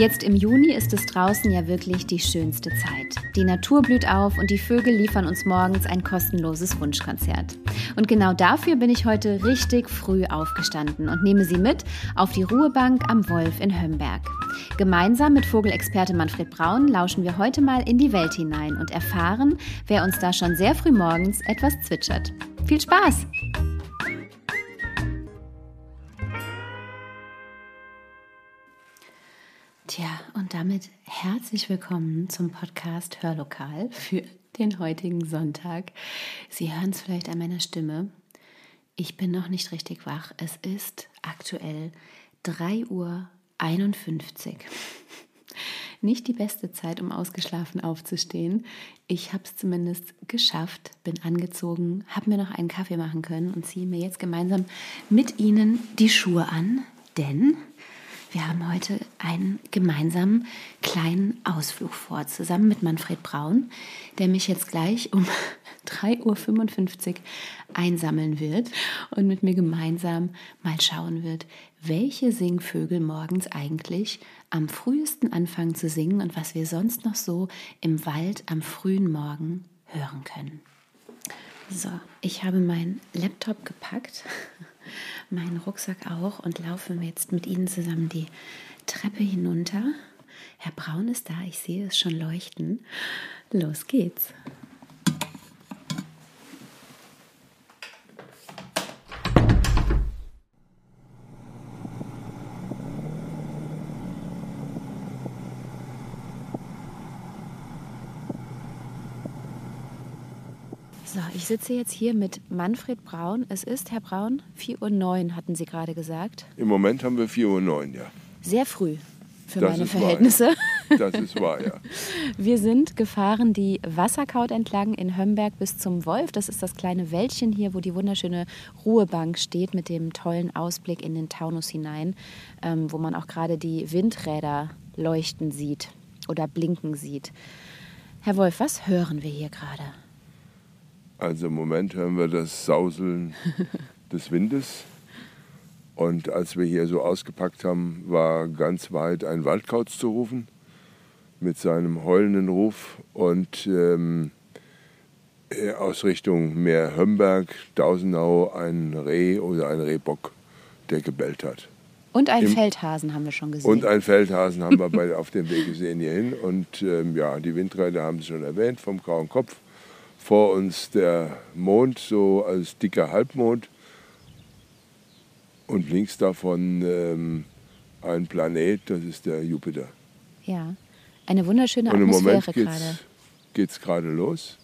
Jetzt im Juni ist es draußen ja wirklich die schönste Zeit. Die Natur blüht auf und die Vögel liefern uns morgens ein kostenloses Wunschkonzert. Und genau dafür bin ich heute richtig früh aufgestanden und nehme Sie mit auf die Ruhebank am Wolf in Hömberg. Gemeinsam mit Vogelexperte Manfred Braun lauschen wir heute mal in die Welt hinein und erfahren, wer uns da schon sehr früh morgens etwas zwitschert. Viel Spaß! Tja, und damit herzlich willkommen zum Podcast Hörlokal für den heutigen Sonntag. Sie hören es vielleicht an meiner Stimme. Ich bin noch nicht richtig wach. Es ist aktuell 3.51 Uhr. Nicht die beste Zeit, um ausgeschlafen aufzustehen. Ich habe es zumindest geschafft, bin angezogen, habe mir noch einen Kaffee machen können und ziehe mir jetzt gemeinsam mit Ihnen die Schuhe an, denn wir haben heute einen gemeinsamen kleinen Ausflug vor, zusammen mit Manfred Braun, der mich jetzt gleich um 3.55 Uhr einsammeln wird und mit mir gemeinsam mal schauen wird, welche Singvögel morgens eigentlich am frühesten anfangen zu singen und was wir sonst noch so im Wald am frühen Morgen hören können. So, ich habe meinen Laptop gepackt meinen Rucksack auch und laufen jetzt mit Ihnen zusammen die Treppe hinunter. Herr Braun ist da, ich sehe es schon leuchten. Los geht's. Ich sitze jetzt hier mit Manfred Braun. Es ist, Herr Braun, 4.09 Uhr, hatten Sie gerade gesagt. Im Moment haben wir 4.09 Uhr, ja. Sehr früh für Das meine ist wahr, Verhältnisse. Das ist wahr, ja. Wir sind gefahren die Wasserkaut entlang in Hömberg bis zum Wolf. Das ist das kleine Wäldchen hier, wo die wunderschöne Ruhebank steht mit dem tollen Ausblick in den Taunus hinein, ähm, wo man auch gerade die Windräder leuchten sieht oder blinken sieht. Herr Wolf, was hören wir hier gerade? Also im Moment hören wir das Sauseln des Windes. Und als wir hier so ausgepackt haben, war ganz weit ein Waldkauz zu rufen mit seinem heulenden Ruf und ähm, äh, aus Richtung Meer Hömberg, Dausenau ein Reh oder ein Rehbock, der gebellt hat. Und einen Im- Feldhasen haben wir schon gesehen. Und einen Feldhasen haben wir bei, auf dem Weg gesehen hierhin. Und ähm, ja, die Windräder haben Sie schon erwähnt, vom grauen Kopf. Vor uns der Mond, so als dicker Halbmond. Und links davon ähm, ein Planet, das ist der Jupiter. ja, eine wunderschöne Und im Moment Atmosphäre geht's, gerade. geht's gerade los.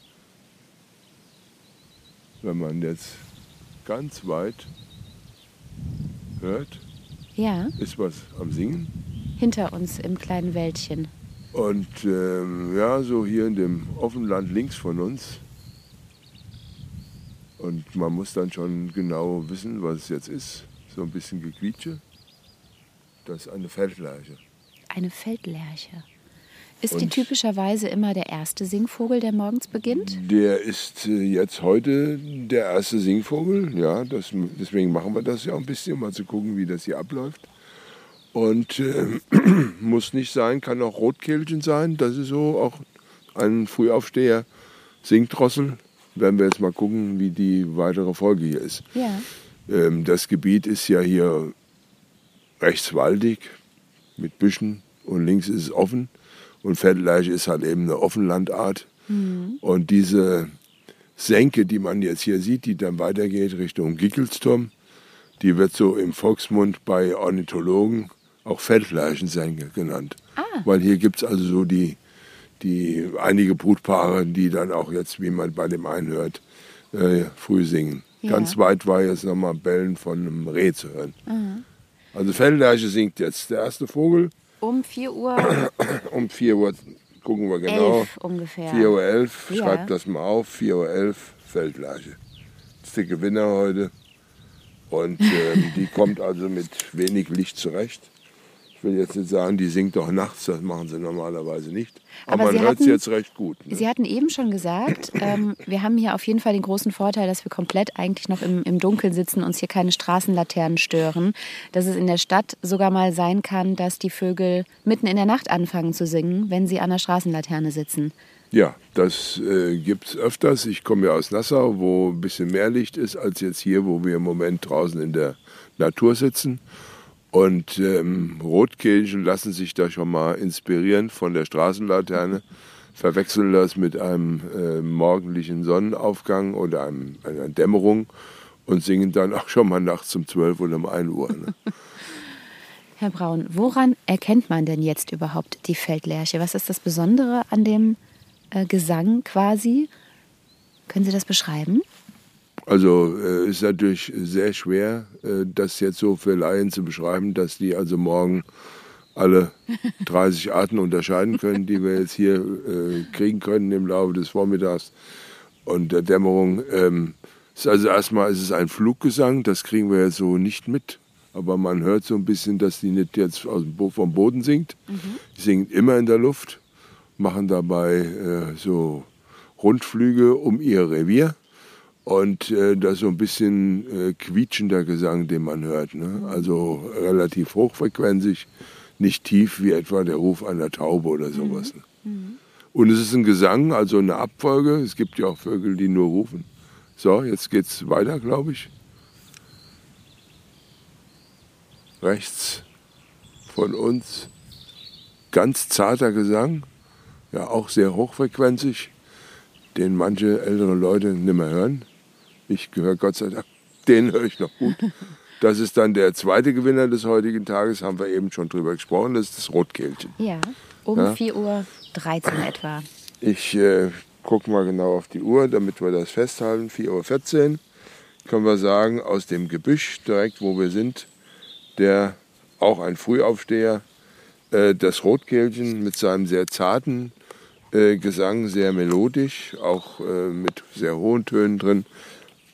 Wenn man jetzt ganz weit hört, Ja, ist was am Singen. hinter uns im kleinen Wäldchen. Und ähm, ja, so hier in dem Offenland links von uns. Und man muss dann schon genau wissen, was es jetzt ist. So ein bisschen Gequietsche. Das ist eine Feldleiche. Eine Feldlerche. Ist die Und- typischerweise immer der erste Singvogel, der morgens beginnt? Der ist äh, jetzt heute der erste Singvogel. Ja, das, deswegen machen wir das ja auch ein bisschen, um mal zu gucken, wie das hier abläuft. Und ähm, muss nicht sein, kann auch Rotkehlchen sein. Das ist so auch ein Frühaufsteher. Singdrossel. Werden wir jetzt mal gucken, wie die weitere Folge hier ist. Ja. Ähm, das Gebiet ist ja hier rechts waldig mit Büschen und links ist es offen. Und Feldleiche ist halt eben eine Offenlandart. Und diese Senke, die man jetzt hier sieht, die dann weitergeht Richtung Gickelsturm, die wird so im Volksmund bei Ornithologen auch Feldleichensenke genannt. Weil hier gibt es also so die, die einige Brutpaare, die dann auch jetzt, wie man bei dem einen hört, äh, früh singen. Ja. Ganz weit war jetzt nochmal Bellen von einem Reh zu hören. Also Feldleiche singt jetzt. Der erste Vogel Um 4 Uhr um 4 Uhr, gucken wir genau. 11 ungefähr. 4 Uhr 11, Ja. schreibt das mal auf, 4 Uhr 11, Feldleiche. Das ist der Gewinner heute. Und ähm, die kommt also mit wenig Licht zurecht. Ich will jetzt nicht sagen, die singt doch nachts, das machen sie normalerweise nicht. Aber, Aber man hört sie jetzt recht gut. Ne? Sie hatten eben schon gesagt, ähm, wir haben hier auf jeden Fall den großen Vorteil, dass wir komplett eigentlich noch im, im Dunkeln sitzen, uns hier keine Straßenlaternen stören. Dass es in der Stadt sogar mal sein kann, dass die Vögel mitten in der Nacht anfangen zu singen, wenn sie an der Straßenlaterne sitzen. Ja, das äh, gibt es öfters. Ich komme ja aus Nassau, wo ein bisschen mehr Licht ist als jetzt hier, wo wir im Moment draußen in der Natur sitzen. Und ähm, Rotkehlchen lassen sich da schon mal inspirieren von der Straßenlaterne, verwechseln das mit einem äh, morgendlichen Sonnenaufgang oder einem, einer Dämmerung und singen dann auch schon mal nachts um 12 oder um 1 Uhr. Ne? Herr Braun, woran erkennt man denn jetzt überhaupt die Feldlerche? Was ist das Besondere an dem äh, Gesang quasi? Können Sie das beschreiben? Also äh, ist natürlich sehr schwer, äh, das jetzt so für Laien zu beschreiben, dass die also morgen alle 30 Arten unterscheiden können, die wir jetzt hier äh, kriegen können im Laufe des Vormittags und der Dämmerung. Ähm, ist also erstmal ist es ein Fluggesang, das kriegen wir jetzt so nicht mit. Aber man hört so ein bisschen, dass die nicht jetzt aus dem Bo vom Boden singt. Die singen immer in der Luft, machen dabei äh, so Rundflüge um ihr Revier. Und äh, das ist so ein bisschen äh, quietschender Gesang, den man hört. Ne? Also relativ hochfrequenzig, nicht tief wie etwa der Ruf einer Taube oder sowas. Ne? Und es ist ein Gesang, also eine Abfolge. Es gibt ja auch Vögel, die nur rufen. So, jetzt geht's weiter, glaube ich. Rechts von uns ganz zarter Gesang, ja auch sehr hochfrequenzig, den manche ältere Leute nicht mehr hören. Ich gehöre Gott sei Dank, den höre ich noch gut. Das ist dann der zweite Gewinner des heutigen Tages, haben wir eben schon drüber gesprochen, das ist das Rotkehlchen. Ja, um Ja. 4.13 Uhr etwa. Ich äh, gucke mal genau auf die Uhr, damit wir das festhalten. 4.14 Uhr können wir sagen, aus dem Gebüsch, direkt wo wir sind, der auch ein Frühaufsteher, äh, das Rotkehlchen mit seinem sehr zarten äh, Gesang, sehr melodisch, auch äh, mit sehr hohen Tönen drin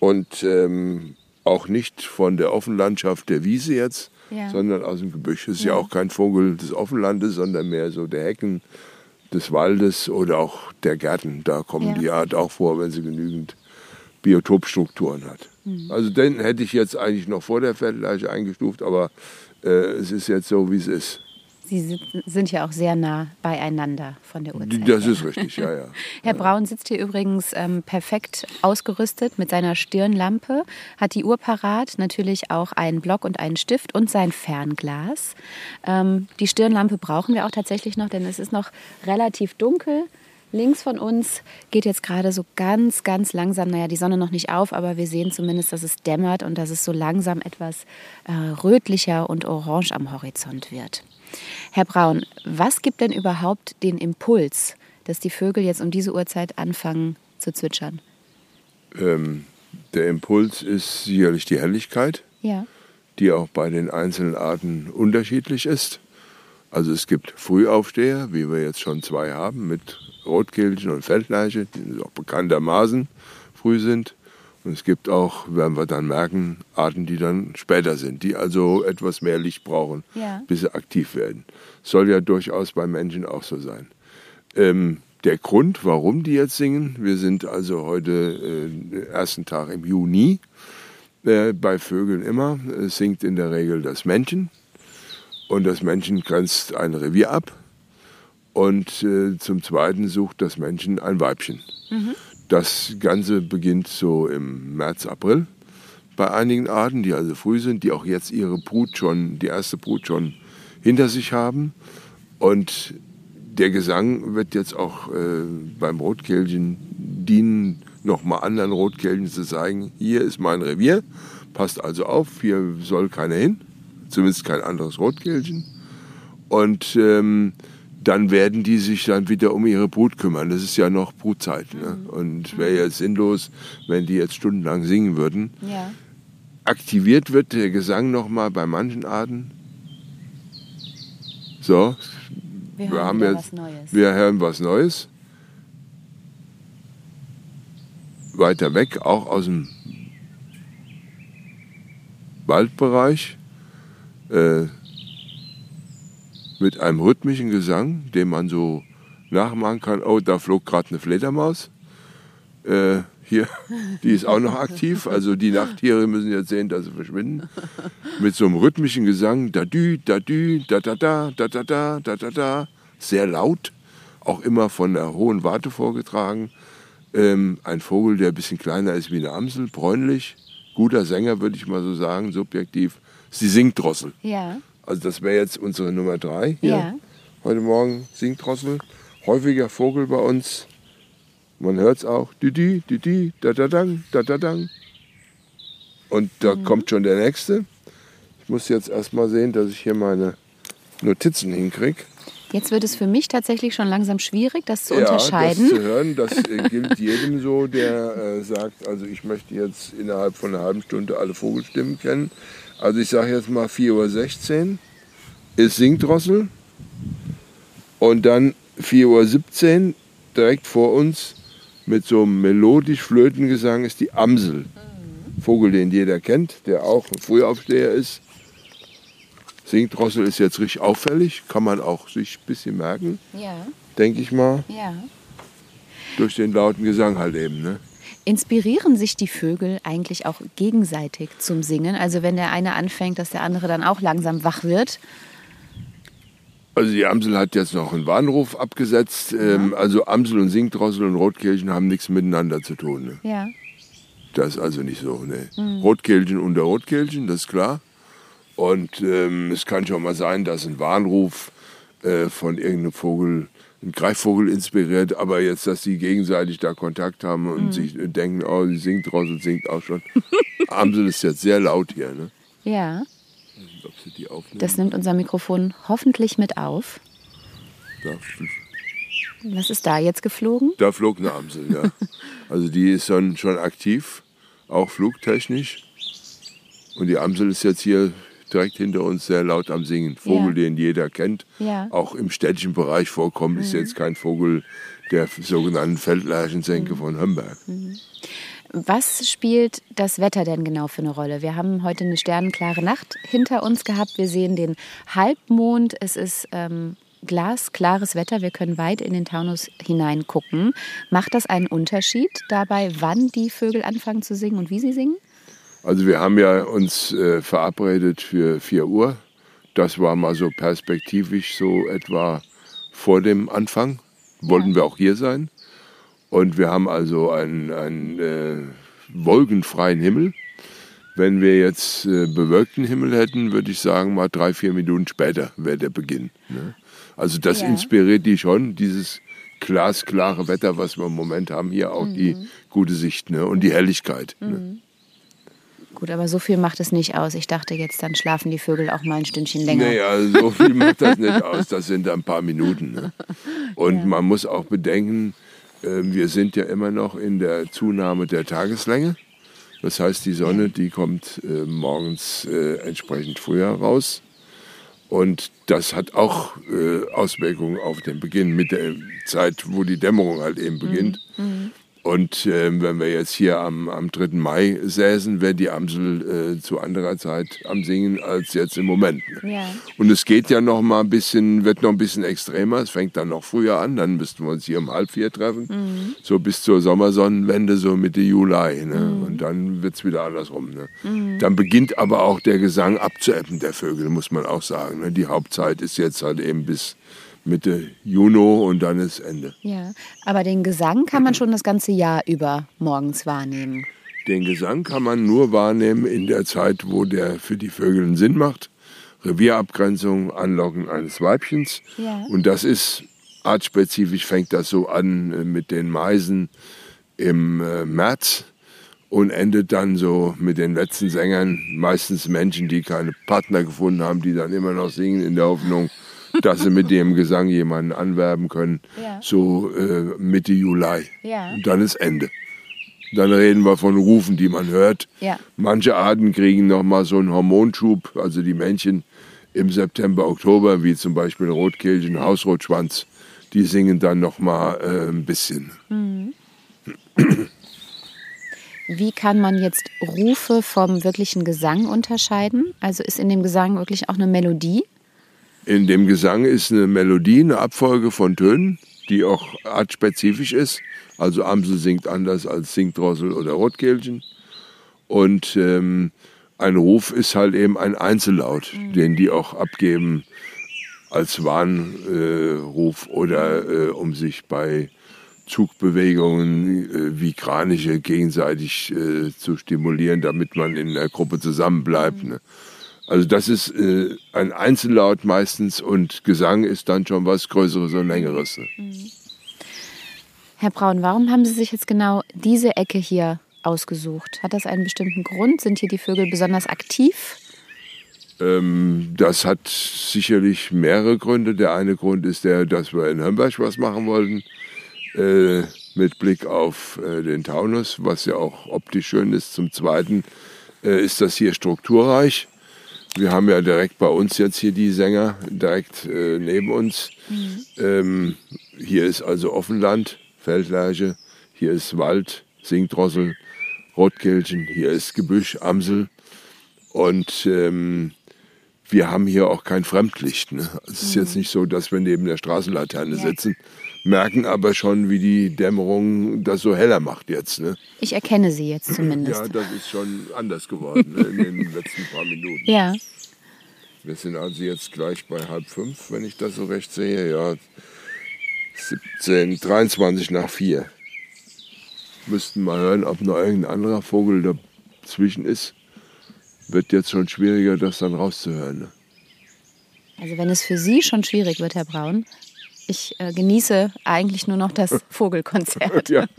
und ähm, auch nicht von der Offenlandschaft der Wiese jetzt, Ja. sondern aus dem Gebüsch. Es ist ja. auch kein Vogel des Offenlandes, sondern mehr so der Hecken, des Waldes oder auch der Gärten. Da kommen Ja. die Art auch vor, wenn sie genügend Biotopstrukturen hat. Mhm. Also den hätte ich jetzt eigentlich noch vor der Feldleiche eingestuft, aber äh, es ist jetzt so, wie es ist. Sie sind, ja auch sehr nah beieinander von der Uhrzeit. Das ist richtig, ja, ja. Herr Braun sitzt hier übrigens ähm, perfekt ausgerüstet mit seiner Stirnlampe, hat die Uhr parat, natürlich auch einen Block und einen Stift und sein Fernglas. Ähm, die Stirnlampe brauchen wir auch tatsächlich noch, denn es ist noch relativ dunkel. Links von uns geht jetzt gerade so ganz, ganz langsam, naja, die Sonne noch nicht auf, aber wir sehen zumindest, dass es dämmert und dass es so langsam etwas äh, rötlicher und orange am Horizont wird. Herr Braun, was gibt denn überhaupt den Impuls, dass die Vögel jetzt um diese Uhrzeit anfangen zu zwitschern? Ähm, der Impuls ist sicherlich die Helligkeit, Ja. die auch bei den einzelnen Arten unterschiedlich ist. Also es gibt Frühaufsteher, wie wir jetzt schon zwei haben, mit Rotkehlchen und Feldleiche, die auch bekanntermaßen früh sind. Und es gibt auch, werden wir dann merken, Arten, die dann später sind, die also etwas mehr Licht brauchen, Ja. bis sie aktiv werden. Soll ja durchaus bei Menschen auch so sein. Ähm, der Grund, warum die jetzt singen, wir sind also heute äh, ersten Tag im Juni, äh, bei Vögeln immer, es singt in der Regel das Männchen und das Männchen grenzt ein Revier ab und äh, zum Zweiten sucht das Männchen ein Weibchen. Das Ganze beginnt so im März, April bei einigen Arten, die also früh sind, die auch jetzt ihre Brut schon, die erste Brut schon hinter sich haben. Und der Gesang wird jetzt auch äh, beim Rotkehlchen dienen, nochmal anderen Rotkehlchen zu zeigen, hier ist mein Revier, passt also auf, hier soll keiner hin, zumindest kein anderes Rotkehlchen. Und ähm, dann werden die sich dann wieder um ihre Brut kümmern. Das ist ja noch Brutzeit. Ne? Und wäre ja sinnlos, wenn die jetzt stundenlang singen würden. Ja. Aktiviert wird der Gesang nochmal bei manchen Arten. So, Wir, wir haben jetzt, was Neues. wir hören was Neues. Weiter weg, auch aus dem Waldbereich äh, mit einem rhythmischen Gesang, den man so nachmachen kann. Oh, da flog gerade eine Fledermaus. Äh, hier, die ist auch noch aktiv. Also die Nachttiere müssen jetzt sehen, dass sie verschwinden. Mit so einem rhythmischen Gesang, da dü, da dü, da da da, da da da, da da da. Sehr laut, auch immer von der hohen Warte vorgetragen. Ähm, ein Vogel, der ein bisschen kleiner ist wie eine Amsel, bräunlich. Guter Sänger, würde ich mal so sagen, subjektiv. Sie singt Drossel. Ja. Also das wäre jetzt unsere Nummer drei hier. Ja. Heute Morgen singt Drossel. Häufiger Vogel bei uns. Man hört es auch. Düdi, düdi, da da dang, da da dang. Und da Mhm. kommt schon der nächste. Ich muss jetzt erstmal sehen, dass ich hier meine Notizen hinkriege. Jetzt wird es für mich tatsächlich schon langsam schwierig, das zu Ja, unterscheiden. das zu hören, das äh, gilt jedem so, der äh, sagt, also ich möchte jetzt innerhalb von einer halben Stunde alle Vogelstimmen kennen. Also ich sage jetzt mal 4.16 Uhr ist Singdrossel und dann 4.17 Uhr direkt vor uns mit so einem melodisch Flötengesang ist die Amsel. Vogel, den jeder kennt, der auch ein Frühaufsteher ist. Singdrossel ist jetzt richtig auffällig, kann man auch sich ein bisschen merken ja, denke ich mal, ja. durch den lauten Gesang halt eben. Ne? Inspirieren sich die Vögel eigentlich auch gegenseitig zum Singen? Also wenn der eine anfängt, dass der andere dann auch langsam wach wird? Also die Amsel hat jetzt noch einen Warnruf abgesetzt. Ähm, also Amsel und Singdrossel und Rotkehlchen haben nichts miteinander zu tun. Ne? Ja. Das ist also nicht so. Ne? Rotkehlchen unter Rotkehlchen, das ist klar. Und ähm, es kann schon mal sein, dass ein Warnruf äh, von irgendeinem Vogel, ein Greifvogel inspiriert, aber jetzt, dass die gegenseitig da Kontakt haben und sich äh, denken, oh, die Singdrossel singt auch schon. Amsel ist jetzt sehr laut hier. Ne? Ja, sie aufnehmen? das nimmt unser Mikrofon hoffentlich mit auf. Da Was ist da jetzt geflogen? Da flog eine Amsel, ja. Also die ist schon, schon aktiv, auch flugtechnisch. Und die Amsel ist jetzt hier direkt hinter uns sehr laut am Singen. Vogel, Ja. den jeder kennt, Ja. auch im städtischen Bereich vorkommt, ist jetzt kein Vogel der sogenannten Feldlerchensenke von Homberg. Was spielt das Wetter denn genau für eine Rolle? Wir haben heute eine sternenklare Nacht hinter uns gehabt. Wir sehen den Halbmond. Es ist ähm, glasklares Wetter. Wir können weit in den Taunus hineingucken. Macht das einen Unterschied dabei, wann die Vögel anfangen zu singen und wie sie singen? Also wir haben ja uns äh, verabredet für 4 Uhr. Das war mal so perspektivisch so etwa vor dem Anfang. Wollten wir auch hier sein. Und wir haben also einen, einen äh, wolkenfreien Himmel. Wenn wir jetzt äh, bewölkten Himmel hätten, würde ich sagen, mal drei, vier Minuten später wäre der Beginn. Ne? Also das Ja. inspiriert die schon, dieses glasklare Wetter, was wir im Moment haben, hier auch die gute Sicht ne? und die Helligkeit. Ne? Gut, aber so viel macht es nicht aus. Ich dachte jetzt, dann schlafen die Vögel auch mal ein Stündchen länger. Also so viel macht das nicht aus. Das sind ein paar Minuten. Ne? Und man muss auch bedenken, äh, wir sind ja immer noch in der Zunahme der Tageslänge. Das heißt, die Sonne, die kommt äh, morgens äh, entsprechend früher raus. Und das hat auch äh, Auswirkungen auf den Beginn mit der Zeit, wo die Dämmerung halt eben beginnt. Und äh, wenn wir jetzt hier am, am 3. Mai säßen, wäre die Amsel äh, zu anderer Zeit am Singen als jetzt im Moment. ne? Ja. Und es geht ja noch mal ein bisschen, wird noch ein bisschen extremer. Es fängt dann noch früher an. Dann müssten wir uns hier um halb vier treffen. So bis zur Sommersonnenwende, so Mitte Juli. Ne? Und dann wird's wieder andersrum. Ne? Dann beginnt aber auch der Gesang abzuebben der Vögel, muss man auch sagen. Ne? Die Hauptzeit ist jetzt halt eben bis Mitte Juni und dann ist Ende. Ja, aber den Gesang kann man schon das ganze Jahr über morgens wahrnehmen. Den Gesang kann man nur wahrnehmen in der Zeit, wo der für die Vögel einen Sinn macht. Revierabgrenzung, Anlocken eines Weibchens. Ja. Und das ist artspezifisch, fängt das so an äh, mit den Meisen im äh, März und endet dann so mit den letzten Sängern, meistens Menschen, die keine Partner gefunden haben, die dann immer noch singen in der Hoffnung, dass sie mit ihrem Gesang jemanden anwerben können. Ja. So äh, Mitte Juli. Ja. Und dann ist Ende. Dann reden wir von Rufen, die man hört. Ja. Manche Arten kriegen noch mal so einen Hormonschub, also die Männchen im September, Oktober, wie zum Beispiel Rotkehlchen, Hausrotschwanz, die singen dann noch mal äh, ein bisschen. wie kann man jetzt Rufe vom wirklichen Gesang unterscheiden? Also ist in dem Gesang wirklich auch eine Melodie? In dem Gesang ist eine Melodie, eine Abfolge von Tönen, die auch artspezifisch ist. Also Amsel singt anders als Singdrossel oder Rotkehlchen. Und ähm, ein Ruf ist halt eben ein Einzellaut, mhm. den die auch abgeben als Warnruf äh, oder äh, um sich bei Zugbewegungen äh, wie Kraniche gegenseitig äh, zu stimulieren, damit man in der Gruppe zusammenbleibt. Mhm. Ne? Also das ist äh, ein Einzellaut meistens und Gesang ist dann schon was Größeres und Längeres. Mhm. Herr Braun, warum haben Sie sich jetzt genau diese Ecke hier ausgesucht? Hat das einen bestimmten Grund? Sind hier die Vögel besonders aktiv? Ähm, das hat sicherlich mehrere Gründe. Der eine Grund ist der, dass wir in Hömberg was machen wollten. Äh, mit Blick auf äh, den Taunus, was ja auch optisch schön ist. Zum Zweiten äh, ist das hier strukturreich. Wir haben ja direkt bei uns jetzt hier die Sänger, direkt äh, neben uns. Mhm. Ähm, hier ist also Offenland, Feldlerche, hier ist Wald, Singdrossel, Rotkehlchen, hier ist Gebüsch, Amsel. Und ähm, wir haben hier auch kein Fremdlicht. Ne? Es ist mhm. jetzt nicht so, dass wir neben der Straßenlaterne ja. sitzen, merken aber schon, wie die Dämmerung das so heller macht jetzt. Ne? Ich erkenne sie jetzt zumindest. Ja, das ist schon anders geworden ne, in den letzten paar Minuten. Ja. Wir sind also jetzt gleich bei halb fünf, wenn ich das so recht sehe. Ja, 17, 23 nach vier. Müssten mal hören, ob noch irgendein anderer Vogel dazwischen ist. Wird jetzt schon schwieriger, das dann rauszuhören. Ne? Also wenn es für Sie schon schwierig wird, Herr Braun, ich äh, genieße eigentlich nur noch das Vogelkonzert. ja.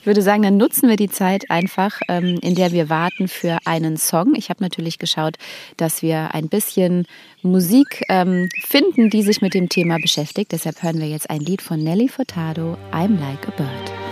Ich würde sagen, dann nutzen wir die Zeit einfach, ähm, in der wir warten für einen Song. Ich habe natürlich geschaut, dass wir ein bisschen Musik ähm, finden, die sich mit dem Thema beschäftigt. Deshalb hören wir jetzt ein Lied von Nelly Furtado, I'm Like a Bird.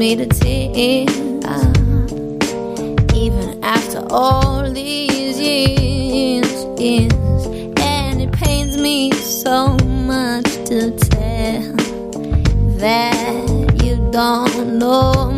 me to tears. Even after all these years, years, and it pains me so much to tell that you don't know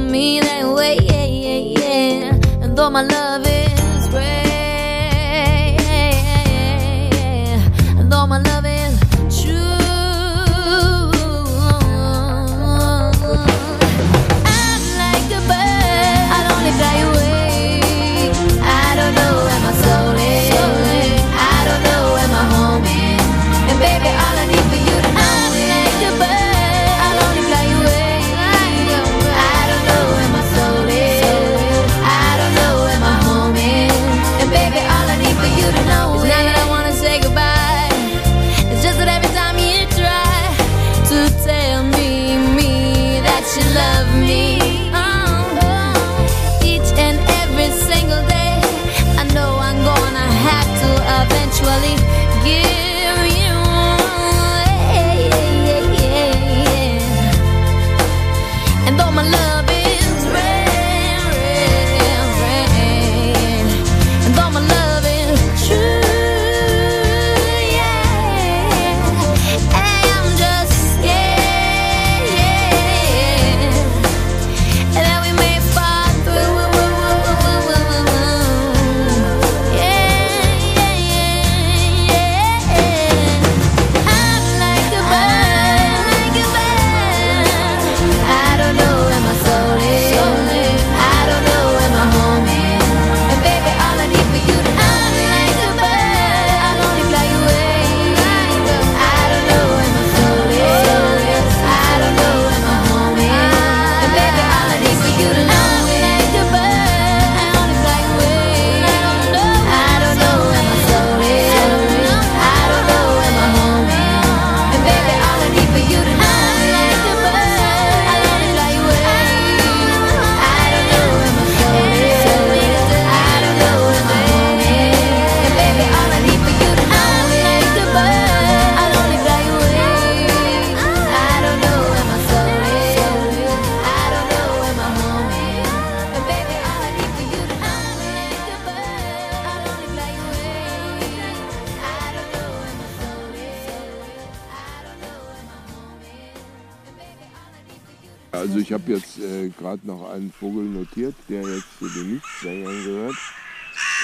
gerade noch einen Vogel notiert, der jetzt zu den Nichtsängern gehört.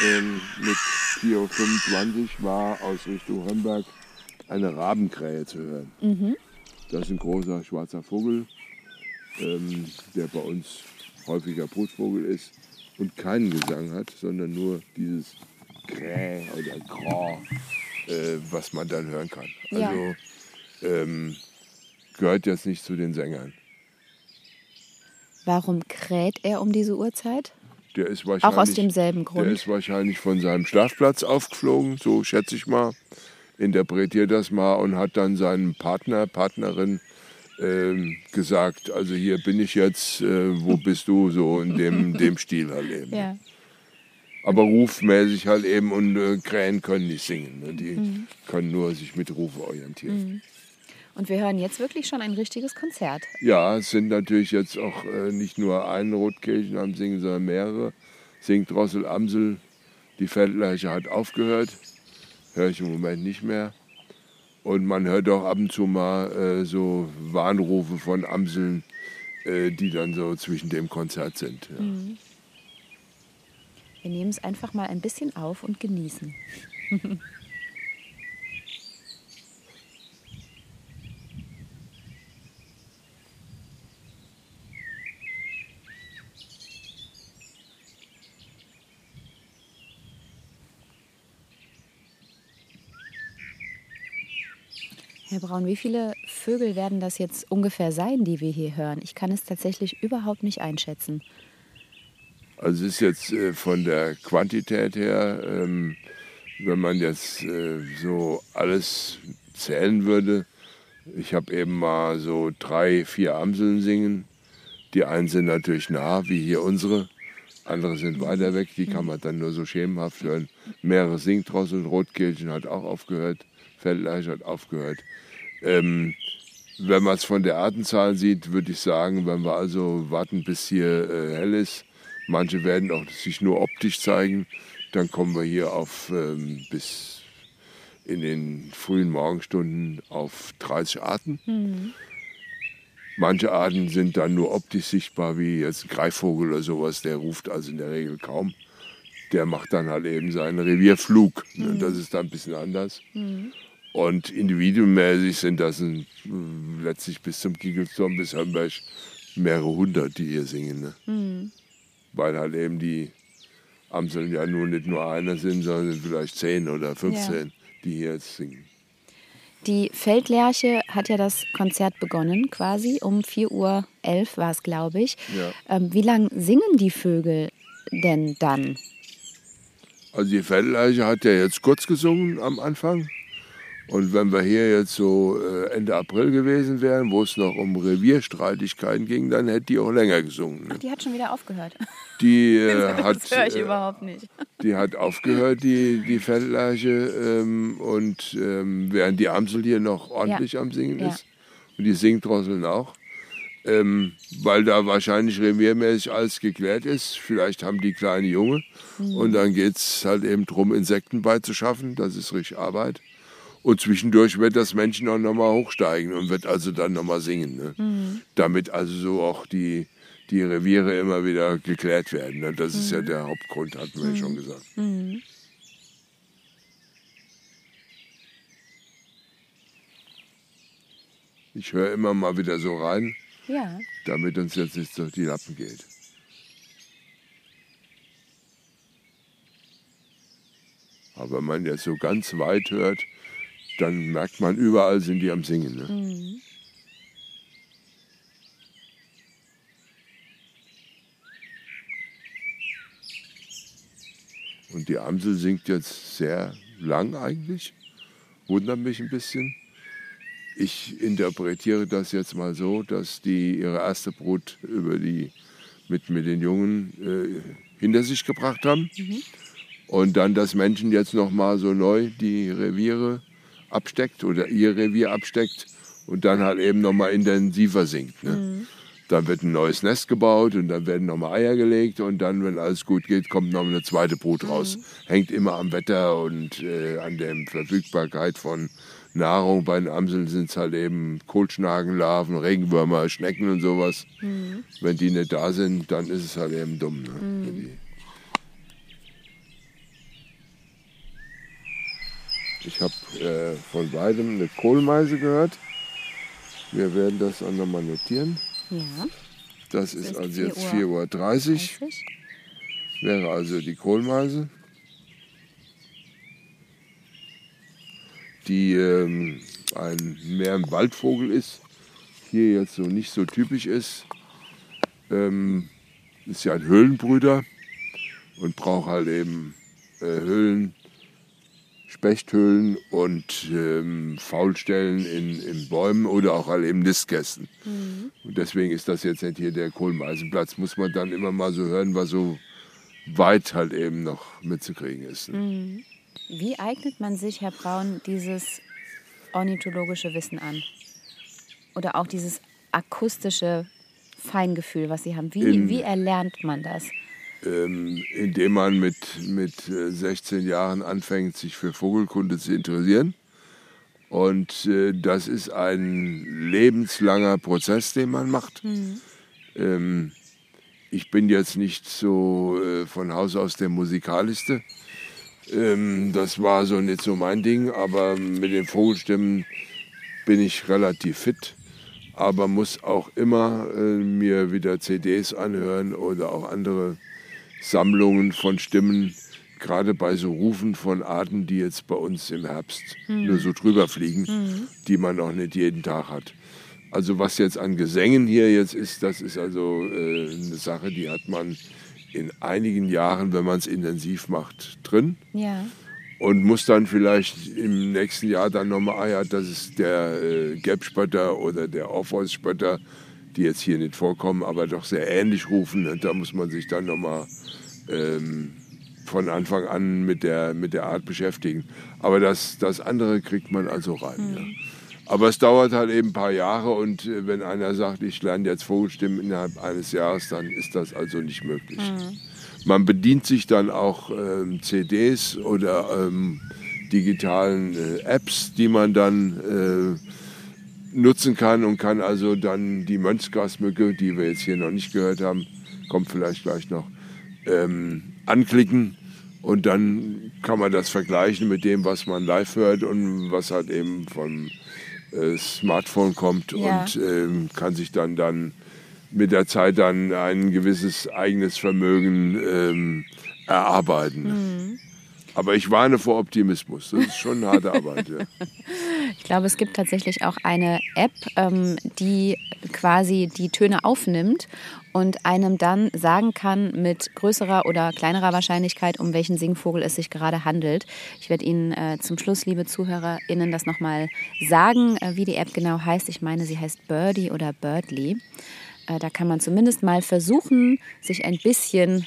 Ähm, mit 4.25 Uhr war aus Richtung Remberg eine Rabenkrähe zu hören. Mhm. Das ist ein großer schwarzer Vogel, ähm, der bei uns häufiger Brutvogel ist und keinen Gesang hat, sondern nur dieses Kräh oder Kra, äh, was man dann hören kann. Ja. Also ähm, gehört jetzt nicht zu den Sängern. Warum kräht er um diese Uhrzeit? Der ist Auch aus wahrscheinlich, demselben der Grund. ist wahrscheinlich von seinem Schlafplatz aufgeflogen, so schätze ich mal. Interpretiert das mal und hat dann seinem Partner, Partnerin ähm, gesagt, also hier bin ich jetzt, äh, wo bist du, so in dem, dem Stil halt eben. Ja. Aber rufmäßig halt eben und äh, Krähen können nicht singen. Ne? Die Mhm. können nur sich mit Rufe orientieren. Und wir hören jetzt wirklich schon ein richtiges Konzert. Ja, es sind natürlich jetzt auch äh, nicht nur ein Rotkehlchen am Singen, sondern mehrere. Singt Drossel Amsel, die Feldleiche hat aufgehört, höre ich im Moment nicht mehr. Und man hört auch ab und zu mal äh, so Warnrufe von Amseln, äh, die dann so zwischen dem Konzert sind. Ja. Wir nehmen es einfach mal ein bisschen auf und genießen. Herr Braun, wie viele Vögel werden das jetzt ungefähr sein, die wir hier hören? Ich kann es tatsächlich überhaupt nicht einschätzen. Also es ist jetzt äh, von der Quantität her, ähm, wenn man jetzt äh, so alles zählen würde, ich habe eben mal so drei, vier Amseln singen. Die einen sind natürlich nah, wie hier unsere. Andere sind weiter weg, die kann man dann nur so schemenhaft hören. Mehrere Singdrosseln, Rotkehlchen hat auch aufgehört, Feldleiche hat aufgehört. Ähm, wenn man es von der Artenzahl sieht, würde ich sagen, wenn wir also warten, bis hier äh, hell ist, manche werden auch sich nur optisch zeigen, dann kommen wir hier auf ähm, bis in den frühen Morgenstunden auf 30 Arten. Manche Arten sind dann nur optisch sichtbar, wie jetzt ein Greifvogel oder sowas, der ruft also in der Regel kaum. Der macht dann halt eben seinen Revierflug. Ne? Das ist dann ein bisschen anders. Und individuummäßig sind das ein, letztlich bis zum Kiegelsturm, bis Hömberg mehrere hundert, die hier singen. Ne? Weil halt eben die Amseln ja nur nicht nur einer sind, sondern vielleicht zehn oder 15, die hier jetzt singen. Die Feldlerche hat ja das Konzert begonnen, quasi um 4.11 Uhr war es, glaube ich. Ja. Ähm, wie lang singen die Vögel denn dann? Also die Feldleiche hat ja jetzt kurz gesungen am Anfang. Und wenn wir hier jetzt so äh, Ende April gewesen wären, wo es noch um Revierstreitigkeiten ging, dann hätte die auch länger gesungen. Ne? Die hat schon wieder aufgehört. Die, äh, hat, das höre ich äh, überhaupt nicht. die hat aufgehört, die, die Feldleiche. Ähm, und ähm, während die Amsel hier noch ordentlich am Singen Ja. ist. Und die Singdrosseln auch. Ähm, weil da wahrscheinlich reviermäßig alles geklärt ist. Vielleicht haben die kleine Junge. Und dann geht es halt eben darum, Insekten beizuschaffen. Das ist richtig Arbeit. Und zwischendurch wird das Männchen auch nochmal hochsteigen und wird also dann nochmal singen. Ne? Damit also so auch die, die Reviere immer wieder geklärt werden. Ne? Das ist ja der Hauptgrund, hatten wir ja schon gesagt. Ich höre immer mal wieder so rein, Ja. damit uns jetzt nicht durch die Lappen geht. Aber wenn man jetzt so ganz weit hört, dann merkt man, überall sind die am Singen. Ne? Und die Amsel singt jetzt sehr lang eigentlich, wundert mich ein bisschen. Ich interpretiere das jetzt mal so, dass die ihre erste Brut über die, mit, mit den Jungen äh, hinter sich gebracht haben. Und dann das Männchen jetzt nochmal so neu die Reviere absteckt oder ihr Revier absteckt und dann halt eben nochmal intensiver singt. Ne? Dann wird ein neues Nest gebaut und dann werden nochmal Eier gelegt und dann, wenn alles gut geht, kommt noch eine zweite Brut raus. Hängt immer am Wetter und äh, an der Verfügbarkeit von Nahrung. Bei den Amseln sind es halt eben Kohlschnagenlarven, Regenwürmer, Schnecken und sowas. Mhm. Wenn die nicht da sind, dann ist es halt eben dumm. Ne? Ich habe äh, von beidem eine Kohlmeise gehört. Wir werden das auch nochmal notieren. Ja. Das, das ist, ist also jetzt 4.30 Uhr. 30. Wäre also die Kohlmeise. Die ähm, ein mehr ein Waldvogel ist, hier jetzt so nicht so typisch ist. Ähm, ist ja ein Höhlenbrüder und braucht halt eben äh, Höhlen, Spechthöhlen und ähm, Faulstellen in, in Bäumen oder auch halt eben Nistkästen. Mhm. Und deswegen ist das jetzt nicht hier der Kohlenmeisenplatz. Muss man dann immer mal so hören, was so weit halt eben noch mitzukriegen ist. Mhm. Wie eignet man sich, Herr Braun, dieses ornithologische Wissen an? Oder auch dieses akustische Feingefühl, was Sie haben? Wie, in, wie erlernt man das? Ähm, indem man mit, mit 16 äh, Jahren anfängt, sich für Vogelkunde zu interessieren. Und äh, das ist ein lebenslanger Prozess, den man macht. Mhm. Ähm, ich bin jetzt nicht so äh, von Haus aus der Musikalischste. Ähm, das war so nicht so mein Ding, aber mit den Vogelstimmen bin ich relativ fit aber muss auch immer äh, mir wieder CDs anhören oder auch andere Sammlungen von Stimmen, gerade bei so Rufen von Arten, die jetzt bei uns im Herbst mhm. nur so drüber fliegen, mhm. die man auch nicht jeden Tag hat. Also was jetzt an Gesängen hier jetzt ist, das ist also äh, eine Sache, die hat man in einigen Jahren, wenn man es intensiv macht, drin. Ja. Und muss dann vielleicht im nächsten Jahr dann nochmal, ah ja, das ist der äh, Gelbspötter oder der Orpheus-Spötter, die jetzt hier nicht vorkommen, aber doch sehr ähnlich rufen. Und da muss man sich dann nochmal ähm, von Anfang an mit der, mit der Art beschäftigen. Aber das, das andere kriegt man also rein. Mhm. Ja. Aber es dauert halt eben ein paar Jahre und äh, wenn einer sagt, ich lerne jetzt Vogelstimmen innerhalb eines Jahres, dann ist das also nicht möglich. Mhm. Man bedient sich dann auch ähm, CDs oder ähm, digitalen äh, Apps, die man dann äh, nutzen kann und kann also dann die Mönchsgrasmücke, die wir jetzt hier noch nicht gehört haben, kommt vielleicht gleich noch, ähm, anklicken und dann kann man das vergleichen mit dem, was man live hört und was halt eben vom äh, Smartphone kommt ja. und ähm, kann sich dann, dann mit der Zeit dann ein gewisses eigenes Vermögen ähm, erarbeiten. Mhm. Aber ich warne vor Optimismus. Das ist schon eine harte Arbeit. Ja. Ich glaube, es gibt tatsächlich auch eine App, ähm, die quasi die Töne aufnimmt und einem dann sagen kann mit größerer oder kleinerer Wahrscheinlichkeit, um welchen Singvogel es sich gerade handelt. Ich werde Ihnen äh, zum Schluss, liebe ZuhörerInnen, das nochmal sagen, äh, wie die App genau heißt. Ich meine, sie heißt Birdie oder Birdly. Äh, da kann man zumindest mal versuchen, sich ein bisschen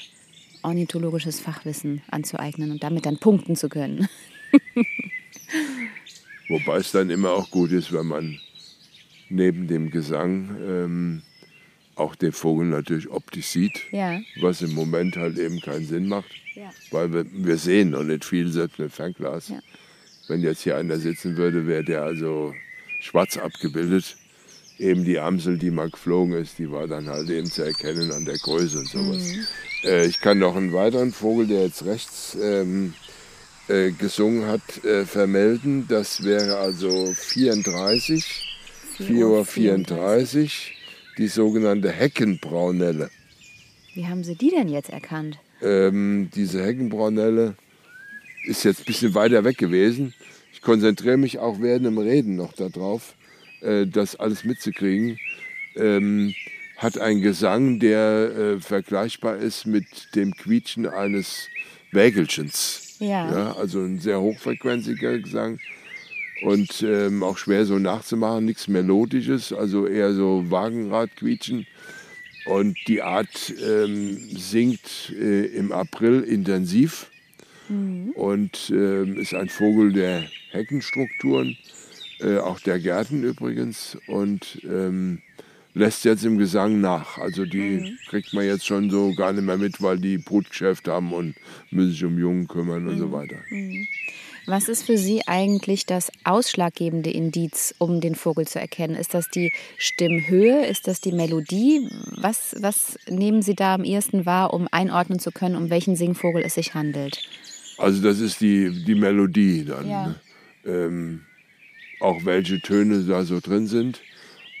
ornithologisches Fachwissen anzueignen und damit dann punkten zu können. Wobei es dann immer auch gut ist, wenn man neben dem Gesang ähm, auch den Vogel natürlich optisch sieht, ja. was im Moment halt eben keinen Sinn macht, ja. weil wir, wir, sehen noch nicht viel, selbst mit Fernglas. Ja. Wenn jetzt hier einer sitzen würde, wäre der also schwarz abgebildet. Eben die Amsel, die mal geflogen ist, die war dann halt eben zu erkennen an der Größe und sowas. Mhm. Äh, ich kann noch einen weiteren Vogel, der jetzt rechts ähm, äh, gesungen hat, äh, vermelden. Das wäre also 34, 4 Uhr 34, die sogenannte Heckenbraunelle. Wie haben Sie die denn jetzt erkannt? Ähm, diese Heckenbraunelle ist jetzt ein bisschen weiter weg gewesen. Ich konzentriere mich auch während dem Reden noch darauf, äh, das alles mitzukriegen. Ähm, hat einen Gesang, der äh, vergleichbar ist mit dem Quietschen eines Wägelchens. Ja. ja. Also ein sehr hochfrequenziger Gesang und ähm, auch schwer so nachzumachen, nichts Melodisches, also eher so Wagenradquietschen. Und die Art ähm, singt äh, im April intensiv mhm. und ähm, ist ein Vogel der Heckenstrukturen, äh, auch der Gärten übrigens. Und ähm, lässt jetzt im Gesang nach. Also die kriegt man jetzt schon so gar nicht mehr mit, weil die Brutgeschäft haben und müssen sich um Jungen kümmern und so weiter. Was ist für Sie eigentlich das ausschlaggebende Indiz, um den Vogel zu erkennen? Ist das die Stimmhöhe? Ist das die Melodie? Was, was nehmen Sie da am ehesten wahr, um einordnen zu können, um welchen Singvogel es sich handelt? Also das ist die, die Melodie dann. Ja. Ne? Ähm, auch welche Töne da so drin sind.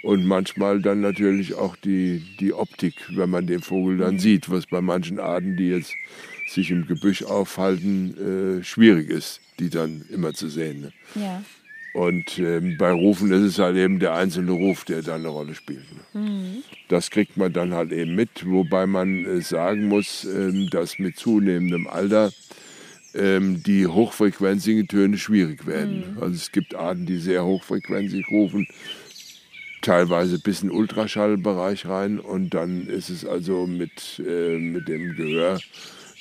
Und manchmal dann natürlich auch die, die Optik, wenn man den Vogel dann sieht, was bei manchen Arten, die jetzt sich im Gebüsch aufhalten, äh, schwierig ist, die dann immer zu sehen. Ne? Ja. Und ähm, bei Rufen ist es halt eben der einzelne Ruf, der da eine Rolle spielt. Ne? Das kriegt man dann halt eben mit, wobei man äh, sagen muss, ähm, dass mit zunehmendem Alter ähm, die hochfrequenzigen Töne schwierig werden. Also es gibt Arten, die sehr hochfrequenzig rufen, teilweise bis in den Ultraschallbereich rein und dann ist es also mit, äh, mit dem Gehör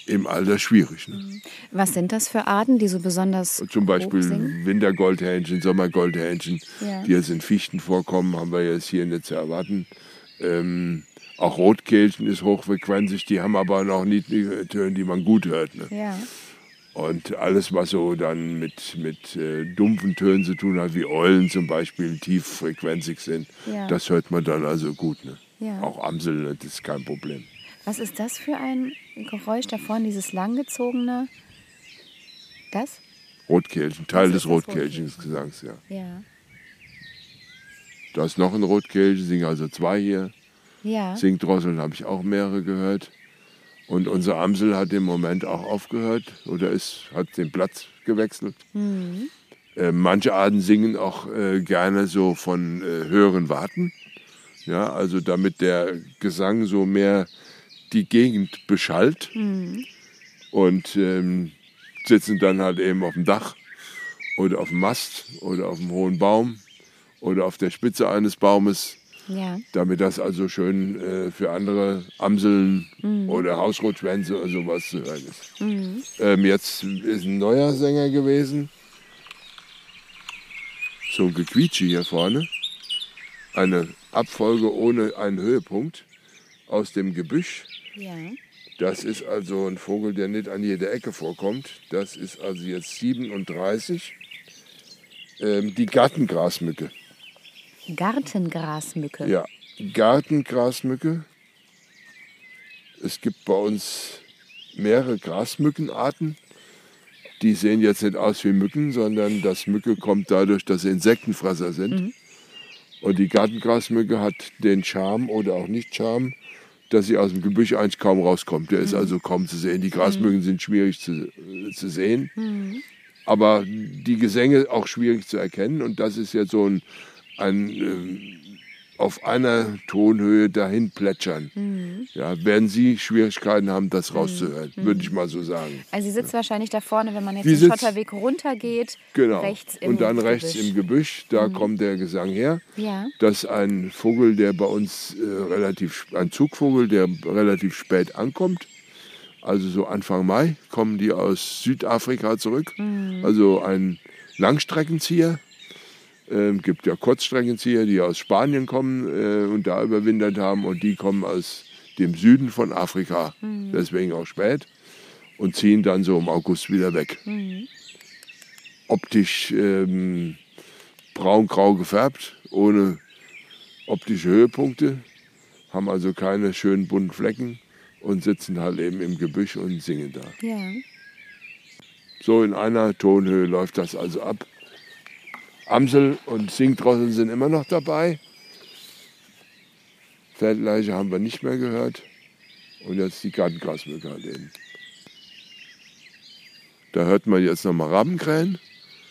im Alter schwierig. Ne? Was sind das für Arten, die so besonders Zum Beispiel? Wintergoldhähnchen, Sommergoldhähnchen, Ja. die jetzt in Fichten vorkommen, haben wir jetzt hier nicht zu erwarten. Ähm, auch Rotkehlchen ist hochfrequenzig, die haben aber noch niedrige Töne, die man gut hört. Ne? Ja. Und alles, was so dann mit, mit äh, dumpfen Tönen zu tun hat, wie Eulen zum Beispiel, tieffrequenzig sind, Ja. das hört man dann also gut. Ne? Ja. Auch Amseln, ne, das ist kein Problem. Was ist das für ein Geräusch da vorne, dieses langgezogene? Das? Rotkehlchen, Teil Das des Rotkehlchensgesangs, ja. Ja. Da ist noch ein Rotkehlchen, singen also zwei hier. Ja. Singdrosseln habe ich auch mehrere gehört. Und unsere Amsel hat im Moment auch aufgehört oder ist, hat den Platz gewechselt. Äh, manche Arten singen auch äh, gerne so von äh, höheren Warten. Ja, also damit der Gesang so mehr die Gegend beschallt. Und ähm, sitzen dann halt eben auf dem Dach oder auf dem Mast oder auf einem hohen Baum oder auf der Spitze eines Baumes Ja. damit das also schön äh, für andere Amseln oder Hausrotschwänze oder sowas zu hören ist. Ähm, jetzt ist ein neuer Sänger gewesen, so ein Gequietsche hier vorne, eine Abfolge ohne einen Höhepunkt aus dem Gebüsch. Ja. Das ist also ein Vogel, der nicht an jeder Ecke vorkommt. Das ist also jetzt 37. Ähm, die Gartengrasmücke. Gartengrasmücke. Ja, Gartengrasmücke. Es gibt bei uns mehrere Grasmückenarten. Die sehen jetzt nicht aus wie Mücken, sondern das Mücke kommt dadurch, dass sie Insektenfresser sind. Und die Gartengrasmücke hat den Charme oder auch nicht Charme, dass sie aus dem Gebüsch eigentlich kaum rauskommt. Der ist also kaum zu sehen. Die Grasmücken sind schwierig zu, zu sehen, aber die Gesänge auch schwierig zu erkennen. Und das ist jetzt so ein, ein ähm, auf einer Tonhöhe dahin plätschern. Ja, werden Sie Schwierigkeiten haben, das rauszuhören, würde ich mal so sagen. Also sie sitzt wahrscheinlich da vorne, wenn man jetzt Die den Schotterweg runtergeht. Genau. Rechts im Und dann rechts Gebüsch. im Gebüsch, da kommt der Gesang her. Ja. Das ist ein Vogel, der bei uns äh, relativ, ein Zugvogel, der relativ spät ankommt. Also so Anfang Mai kommen die aus Südafrika zurück. Also ein Langstreckenzieher. Ähm, gibt ja Kurzstreckenzieher, die aus Spanien kommen äh, und da überwintert haben. Und die kommen aus dem Süden von Afrika, deswegen auch spät. Und ziehen dann so im August wieder weg. Optisch ähm, braun-grau gefärbt, ohne optische Höhepunkte, haben also keine schönen bunten Flecken und sitzen halt eben im Gebüsch und singen da. Ja. So in einer Tonhöhe läuft das also ab. Amsel und Singdrosseln sind immer noch dabei. Feldleiche haben wir nicht mehr gehört. Und jetzt die Gartengrasmücke halt eben. Da hört man jetzt nochmal Rabenkrähen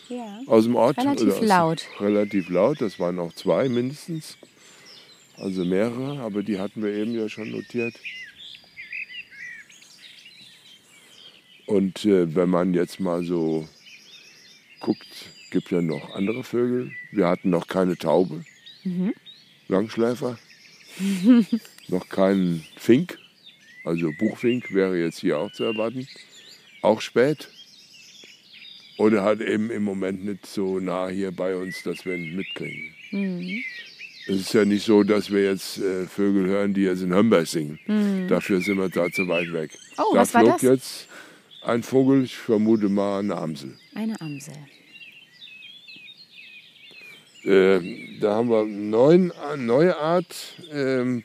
Ja. aus dem Ort. Relativ aus- laut. Relativ laut, das waren auch zwei mindestens. Also mehrere, aber die hatten wir eben ja schon notiert. Und äh, wenn man jetzt mal so guckt, gibt ja noch andere Vögel. Wir hatten noch keine Taube, Langschläfer, noch keinen Fink, also Buchfink wäre jetzt hier auch zu erwarten, auch spät. Oder halt eben im Moment nicht so nah hier bei uns, dass wir ihn mitkriegen. Es ist ja nicht so, dass wir jetzt äh, Vögel hören, die jetzt in Homberg singen. Dafür sind wir da zu weit weg. Oh, da was war flog das? jetzt ein Vogel, ich vermute mal eine Amsel. Eine Amsel. Äh, da haben wir eine neue Art, ähm,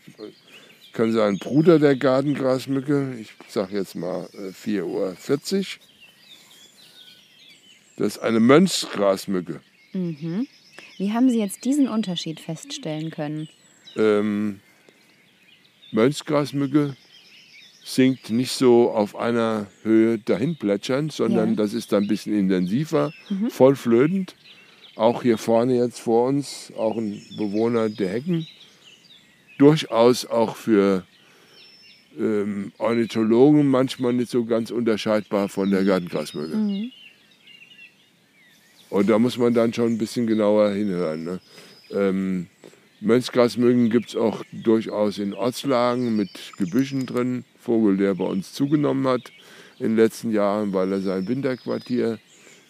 kann sein Bruder der Gartengrasmücke. Ich sage jetzt mal äh, 4.40 Uhr. Das ist eine Mönchsgrasmücke. Wie haben Sie jetzt diesen Unterschied feststellen können? Ähm, Mönchsgrasmücke singt nicht so auf einer Höhe dahin plätschernd, sondern Ja. das ist dann ein bisschen intensiver, voll flötend. Auch hier vorne jetzt vor uns, auch ein Bewohner der Hecken. Durchaus auch für ähm, Ornithologen manchmal nicht so ganz unterscheidbar von der Gartengrasmücke. Und da muss man dann schon ein bisschen genauer hinhören. Ne? Ähm, Mönchsgrasmücken gibt es auch durchaus in Ortslagen mit Gebüschen drin. Vogel, der bei uns zugenommen hat in den letzten Jahren, weil er sein Winterquartier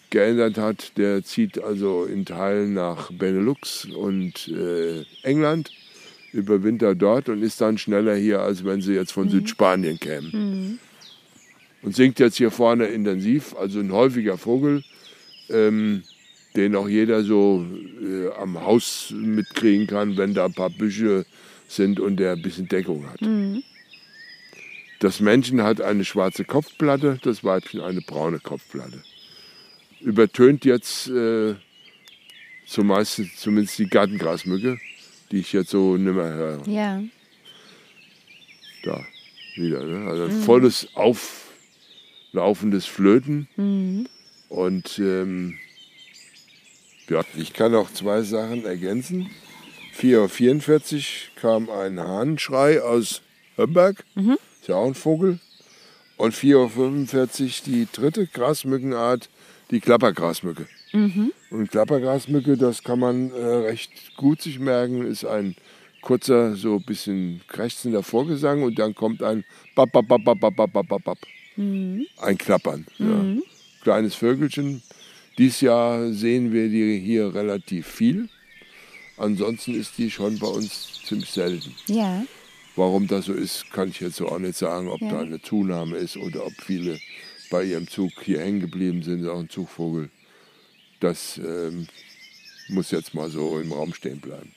geändert hat. Der zieht also in Teilen nach Benelux und äh, England, überwintert dort und ist dann schneller hier, als wenn sie jetzt von Südspanien kämen. Und singt jetzt hier vorne intensiv, also ein häufiger Vogel, ähm, den auch jeder so äh, am Haus mitkriegen kann, wenn da ein paar Büsche sind und der ein bisschen Deckung hat. Das Männchen hat eine schwarze Kopfplatte, das Weibchen eine braune Kopfplatte. Übertönt jetzt äh, zumeist, zumindest die Gartengrasmücke, die ich jetzt so nimmer höre. Ja. Da wieder. Ne? Also ein volles auflaufendes Flöten. Und ähm, ja, ich kann auch zwei Sachen ergänzen. 4.44 Uhr kam ein Hahnschrei aus Hömberg. Ist ja auch ein Vogel. Und 4.45 Uhr die dritte Grasmückenart, die Klappergrasmücke. Mhm. Und Klappergrasmücke, das kann man äh, recht gut sich merken, ist ein kurzer, so ein bisschen krächzender Vorgesang und dann kommt ein bap, bap, bap, bap, bap, bap, bap, bap. Mhm. Ein Klappern. Mhm. Kleines Vögelchen. Dies Jahr sehen wir die hier relativ viel. Ansonsten ist die schon bei uns ziemlich selten. Ja. Warum das so ist, kann ich jetzt so auch nicht sagen, ob ja. da eine Zunahme ist oder ob viele bei ihrem Zug hier hängen geblieben sind, ist auch ein Zugvogel. Das ähm, muss jetzt mal so im Raum stehen bleiben.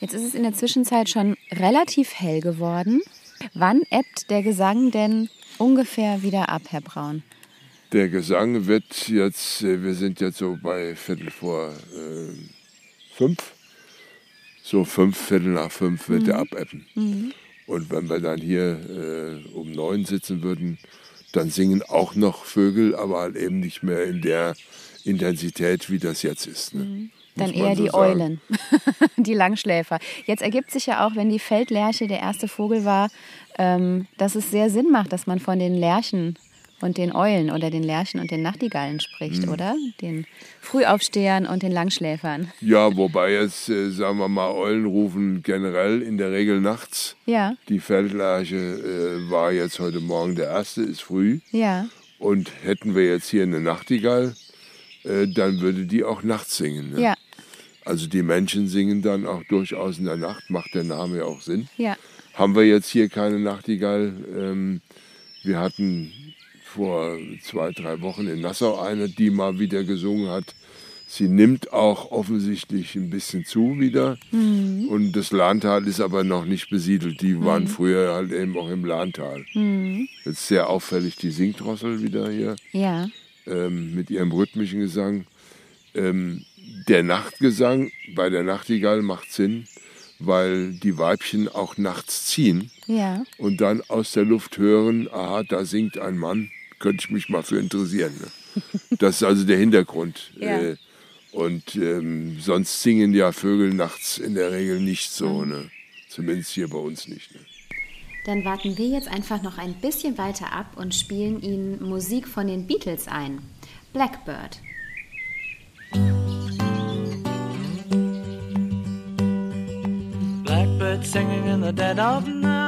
Jetzt ist es in der Zwischenzeit schon relativ hell geworden. Wann ebbt der Gesang denn ungefähr wieder ab, Herr Braun? Der Gesang wird jetzt, äh, wir sind jetzt so bei Viertel vor äh, fünf. So fünf, Viertel nach fünf wird er abebben. Und wenn wir dann hier äh, um neun sitzen würden, dann singen auch noch Vögel, aber halt eben nicht mehr in der Intensität, wie das jetzt ist. Ne? Dann Muss man eher so die sagen. Eulen, die Langschläfer. Jetzt ergibt sich ja auch, wenn die Feldlerche der erste Vogel war, ähm, dass es sehr Sinn macht, dass man von den Lerchen und den Eulen oder den Lerchen und den Nachtigallen spricht, Hm. oder? Den Frühaufstehern und den Langschläfern. Ja, wobei jetzt, äh, sagen wir mal, Eulen rufen generell in der Regel nachts. Ja, Die Feldlerche äh, war jetzt heute Morgen der erste, ist früh. ja, Und hätten wir jetzt hier eine Nachtigall, äh, dann würde die auch nachts singen. Ne? ja, Also die Menschen singen dann auch durchaus in der Nacht, macht der Name ja auch Sinn. ja. Haben wir jetzt hier keine Nachtigall. Ähm, wir hatten vor zwei, drei Wochen in Nassau eine, die mal wieder gesungen hat. Sie nimmt auch offensichtlich ein bisschen zu wieder. Und das Lahntal ist aber noch nicht besiedelt. Die waren früher halt eben auch im Lahntal. Jetzt sehr auffällig die Singdrossel wieder hier Ja, ähm, mit ihrem rhythmischen Gesang. Ähm, der Nachtgesang bei der Nachtigall macht Sinn, weil die Weibchen auch nachts ziehen ja, und dann aus der Luft hören, aha, da singt ein Mann, könnte ich mich mal für interessieren. Ne? Das ist also der Hintergrund. Ja. Äh, und ähm, sonst singen ja Vögel nachts in der Regel nicht so, ne? zumindest hier bei uns nicht. Ne? Dann warten wir jetzt einfach noch ein bisschen weiter ab und spielen Ihnen Musik von den Beatles ein. Blackbird. Blackbird singing in the dead of night.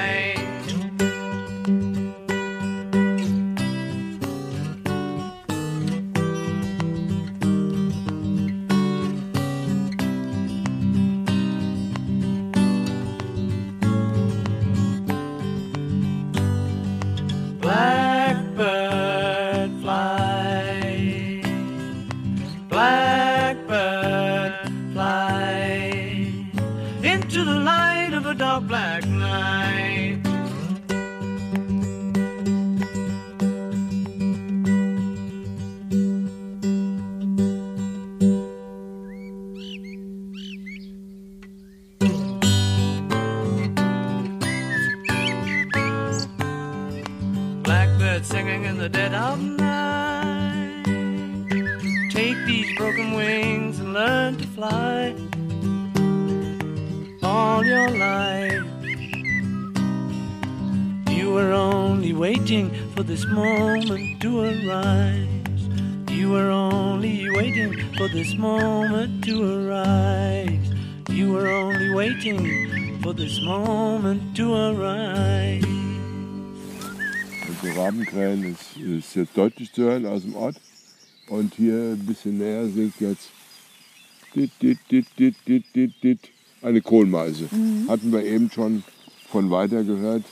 This moment to arise. You were only waiting for this moment to arise. You were only waiting for this moment to arise. Also Rabenkrähen ist, ist jetzt deutlich zu hören aus dem Ort. Und hier ein bisschen näher singt jetzt dit, dit, dit, dit, dit, dit, dit, eine Kohlmeise. Hatten wir eben schon von weiter gehört.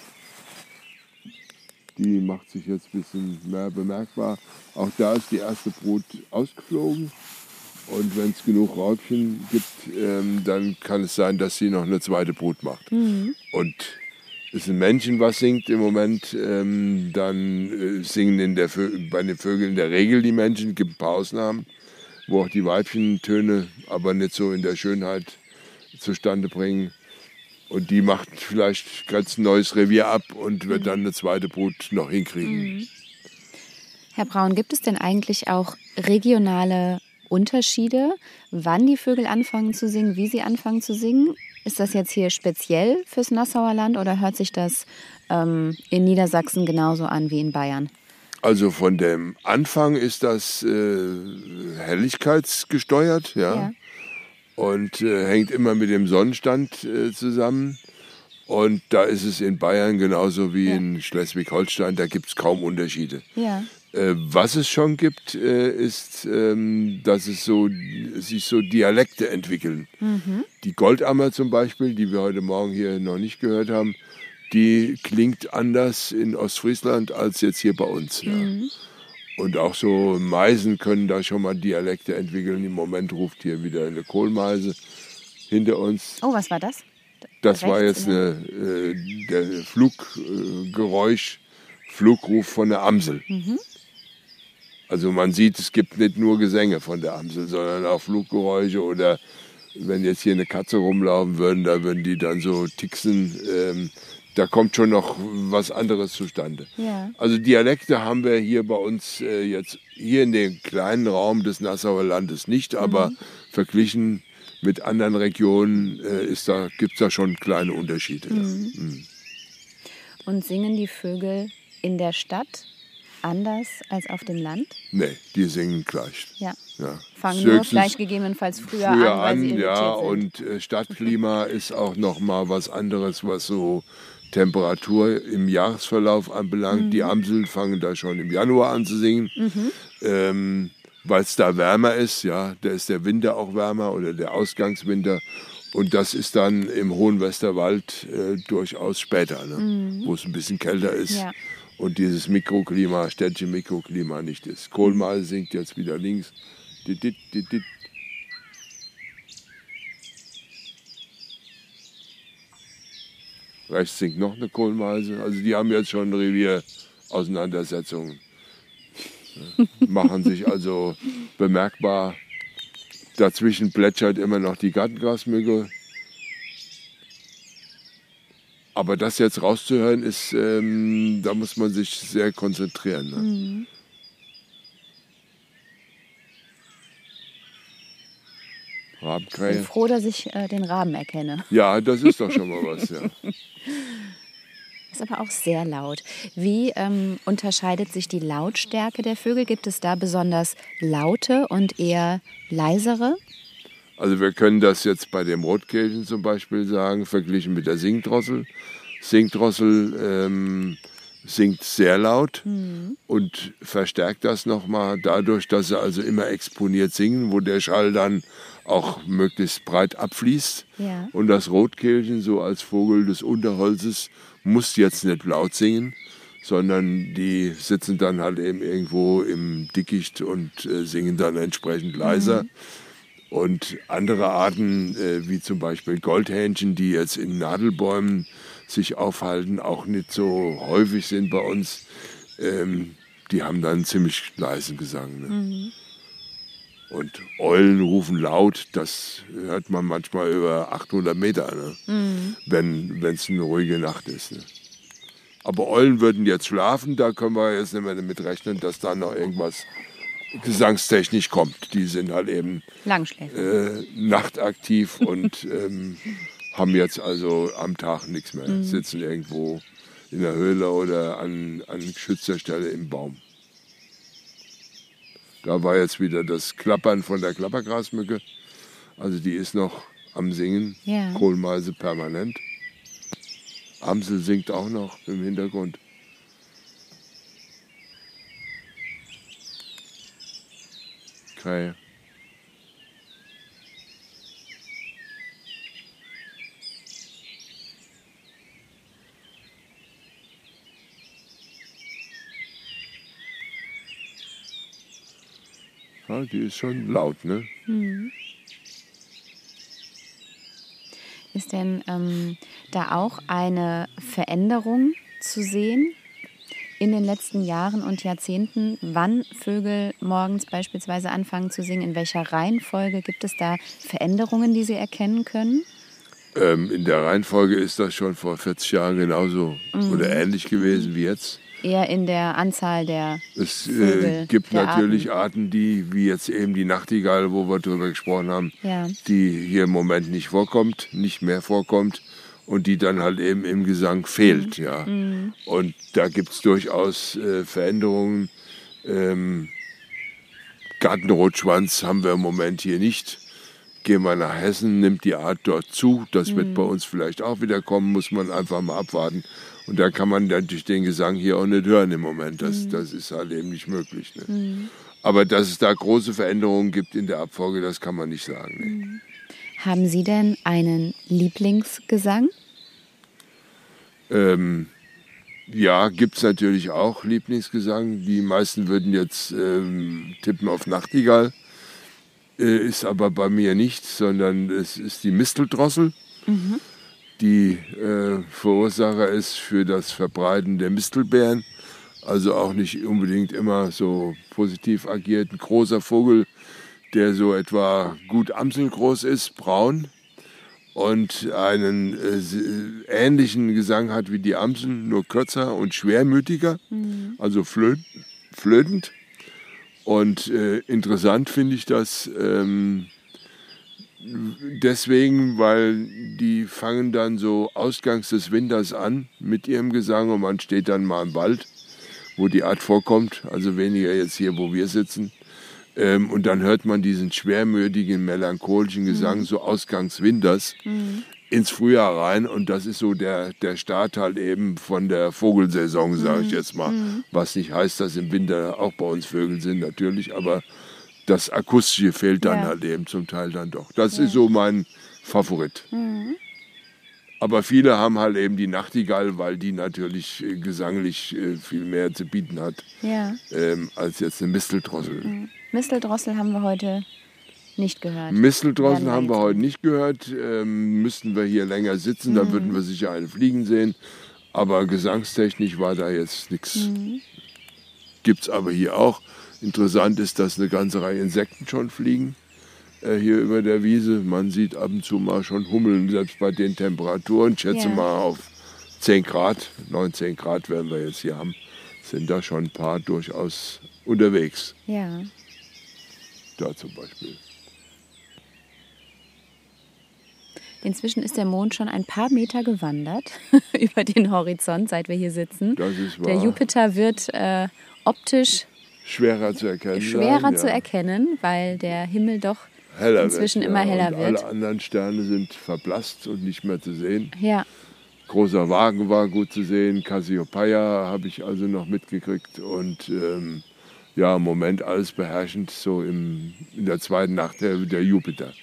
Die macht sich jetzt ein bisschen mehr bemerkbar. Auch da ist die erste Brut ausgeflogen. Und wenn es genug Raubchen gibt, ähm, dann kann es sein, dass sie noch eine zweite Brut macht. Und ist ein Männchen, was singt im Moment, ähm, dann äh, singen in der Vö bei den Vögeln in der Regel die Männchen, gibt ein paar Ausnahmen, wo auch die Weibchen Töne, aber nicht so in der Schönheit zustande bringen. Und die macht vielleicht ganz ein neues Revier ab und wird dann eine zweite Brut noch hinkriegen. Herr Braun, gibt es denn eigentlich auch regionale Unterschiede, wann die Vögel anfangen zu singen, wie sie anfangen zu singen? Ist das jetzt hier speziell fürs Nassauer Land oder hört sich das ähm, in Niedersachsen genauso an wie in Bayern? Also von dem Anfang ist das äh, helligkeitsgesteuert, ja. Ja. Und äh, hängt immer mit dem Sonnenstand äh, zusammen. Und da ist es in Bayern genauso wie Ja. in Schleswig-Holstein, da gibt es kaum Unterschiede. Ja. Äh, was es schon gibt, äh, ist, ähm, dass es so, sich so Dialekte entwickeln. Die Goldammer zum Beispiel, die wir heute Morgen hier noch nicht gehört haben, die klingt anders in Ostfriesland als jetzt hier bei uns. Ja. Und auch so Meisen können da schon mal Dialekte entwickeln. Im Moment ruft hier wieder eine Kohlmeise hinter uns. Oh, was war das? Das war jetzt eine, äh, der Fluggeräusch, äh, Flugruf von der Amsel. Also man sieht, es gibt nicht nur Gesänge von der Amsel, sondern auch Fluggeräusche oder wenn jetzt hier eine Katze rumlaufen würden, da würden die dann so tixen. Ähm, da kommt schon noch was anderes zustande. Ja. Also Dialekte haben wir hier bei uns äh, jetzt hier in dem kleinen Raum des Nassauer Landes nicht, aber verglichen mit anderen Regionen äh, ist da, gibt es da schon kleine Unterschiede. ja. Mhm. Und singen die Vögel in der Stadt anders als auf dem Land? Nee, die singen gleich. Ja. Ja. Fangen nur vielleicht gegebenenfalls früher, früher an, an, ja, und äh, Stadtklima ist auch noch mal was anderes, was so Temperatur im Jahresverlauf anbelangt. Mhm. Die Amseln fangen da schon im Januar an zu singen, ähm, weil es da wärmer ist. Ja, da ist der Winter auch wärmer oder der Ausgangswinter. Und das ist dann im hohen Westerwald äh, durchaus später, ne? wo es ein bisschen kälter ist. Mhm. Ja. Und dieses Mikroklima, städtische Mikroklima nicht ist. Kohlmeise singt jetzt wieder links. Dit, dit, dit, Rechts singt noch eine Kohlmeise. Also die haben jetzt schon Revier-Auseinandersetzungen. Machen sich also bemerkbar. Dazwischen plätschert immer noch die Gartengrasmücke. Aber das jetzt rauszuhören, ist, ähm, da muss man sich sehr konzentrieren. Ne? Ich bin Rabenkrähe. froh, dass ich äh, den Raben erkenne. Ja, das ist doch schon mal was. Ja. Ist aber auch sehr laut. Wie ähm, unterscheidet sich die Lautstärke der Vögel? Gibt es da besonders laute und eher leisere? Also wir können das jetzt bei dem Rotkehlchen zum Beispiel sagen, verglichen mit der Singdrossel. Singdrossel ähm, singt sehr laut und verstärkt das nochmal dadurch, dass sie also immer exponiert singen, wo der Schall dann auch möglichst breit abfließt. Ja. Und das Rotkehlchen, so als Vogel des Unterholzes, muss jetzt nicht laut singen, sondern die sitzen dann halt eben irgendwo im Dickicht und äh, singen dann entsprechend leiser. Und andere Arten, äh, wie zum Beispiel Goldhähnchen, die jetzt in Nadelbäumen sich aufhalten, auch nicht so häufig sind bei uns, ähm, die haben dann ziemlich leisen Gesang. Ne? Und Eulen rufen laut, das hört man manchmal über 800 Meter, ne? wenn es eine ruhige Nacht ist. Ne? Aber Eulen würden jetzt schlafen, da können wir jetzt nicht mehr damit rechnen, dass da noch irgendwas gesangstechnisch kommt. Die sind halt eben äh, nachtaktiv und ähm, haben jetzt also am Tag nichts mehr. Sitzen irgendwo in der Höhle oder an, an geschützter Stelle im Baum. Da war jetzt wieder das Klappern von der Klappergrasmücke. Also die ist noch am Singen, Ja. Kohlmeise permanent. Amsel singt auch noch im Hintergrund. Krähe. Ja, die ist schon laut, ne? Ist denn ähm, da auch eine Veränderung zu sehen in den letzten Jahren und Jahrzehnten, wann Vögel morgens beispielsweise anfangen zu singen? In welcher Reihenfolge gibt es da Veränderungen, die Sie erkennen können? Ähm, in der Reihenfolge ist das schon vor 40 Jahren genauso oder ähnlich gewesen wie jetzt. Eher in der Anzahl der Es Vögel, äh, gibt der natürlich Arten. die, wie jetzt eben die Nachtigall, wo wir drüber gesprochen haben, Ja. die hier im Moment nicht vorkommt, nicht mehr vorkommt und die dann halt eben im Gesang fehlt. Mhm. Ja. Und da gibt es durchaus äh, Veränderungen. Ähm, Gartenrotschwanz haben wir im Moment hier nicht. Gehen wir nach Hessen, nimmt die Art dort zu. Das wird bei uns vielleicht auch wieder kommen, muss man einfach mal abwarten. Und da kann man natürlich den Gesang hier auch nicht hören im Moment. Das, das ist halt eben nicht möglich. Ne? Aber dass es da große Veränderungen gibt in der Abfolge, das kann man nicht sagen. Ne? Haben Sie denn einen Lieblingsgesang? Ähm, ja, gibt es natürlich auch Lieblingsgesang. Die meisten würden jetzt ähm, tippen auf Nachtigall. Äh, ist aber bei mir nicht, sondern es ist die Misteldrossel, die äh, Verursacher ist für das Verbreiten der Mistelbeeren. Also auch nicht unbedingt immer so positiv agiert. Ein großer Vogel, der so etwa gut amselgroß ist, braun, und einen äh, äh, ähnlichen Gesang hat wie die Amsel, nur kürzer und schwermütiger, also flö flötend. Und äh, interessant finde ich das ähm, deswegen, weil die fangen dann so ausgangs des Winters an mit ihrem Gesang und man steht dann mal im Wald, wo die Art vorkommt, also weniger jetzt hier, wo wir sitzen. Ähm, und dann hört man diesen schwermütigen, melancholischen Gesang so ausgangs Winters ins Frühjahr rein. Und das ist so der, der Start halt eben von der Vogelsaison, sage ich jetzt mal. Was nicht heißt, dass im Winter auch bei uns Vögel sind, natürlich. Aber das Akustische fehlt dann Ja. halt eben zum Teil dann doch. Das ist so mein Favorit. Aber viele haben halt eben die Nachtigall, weil die natürlich äh, gesanglich äh, viel mehr zu bieten hat Ja. ähm, als jetzt eine Misteldrossel. Misteldrossel haben wir heute nicht gehört. Misteldrossel haben wir heute nicht gehört. Ähm, müssten wir hier länger sitzen, dann würden wir sicher eine fliegen sehen. Aber gesangstechnisch war da jetzt nichts. Mhm. gibt es aber hier auch. Interessant ist, dass eine ganze Reihe Insekten schon fliegen äh, hier über der Wiese. Man sieht ab und zu mal schon Hummeln, selbst bei den Temperaturen. Ich schätze Ja. mal auf 10 Grad, 19 Grad werden wir jetzt hier haben, sind da schon ein paar durchaus unterwegs. Ja. Da zum Beispiel. Inzwischen ist der Mond schon ein paar Meter gewandert über den Horizont, seit wir hier sitzen. Das ist Der wahr. Jupiter wird äh, optisch Schwerer zu erkennen. schwerer sein, zu ja. erkennen, weil der Himmel doch Heller inzwischen wird, immer ja. heller und wird. Alle anderen Sterne sind verblasst und nicht mehr zu sehen. Ja, Großer Wagen war gut zu sehen, Cassiopeia habe ich also noch mitgekriegt und ähm, ja, im Moment alles beherrschend, so im, in der zweiten Nacht der, der Jupiter,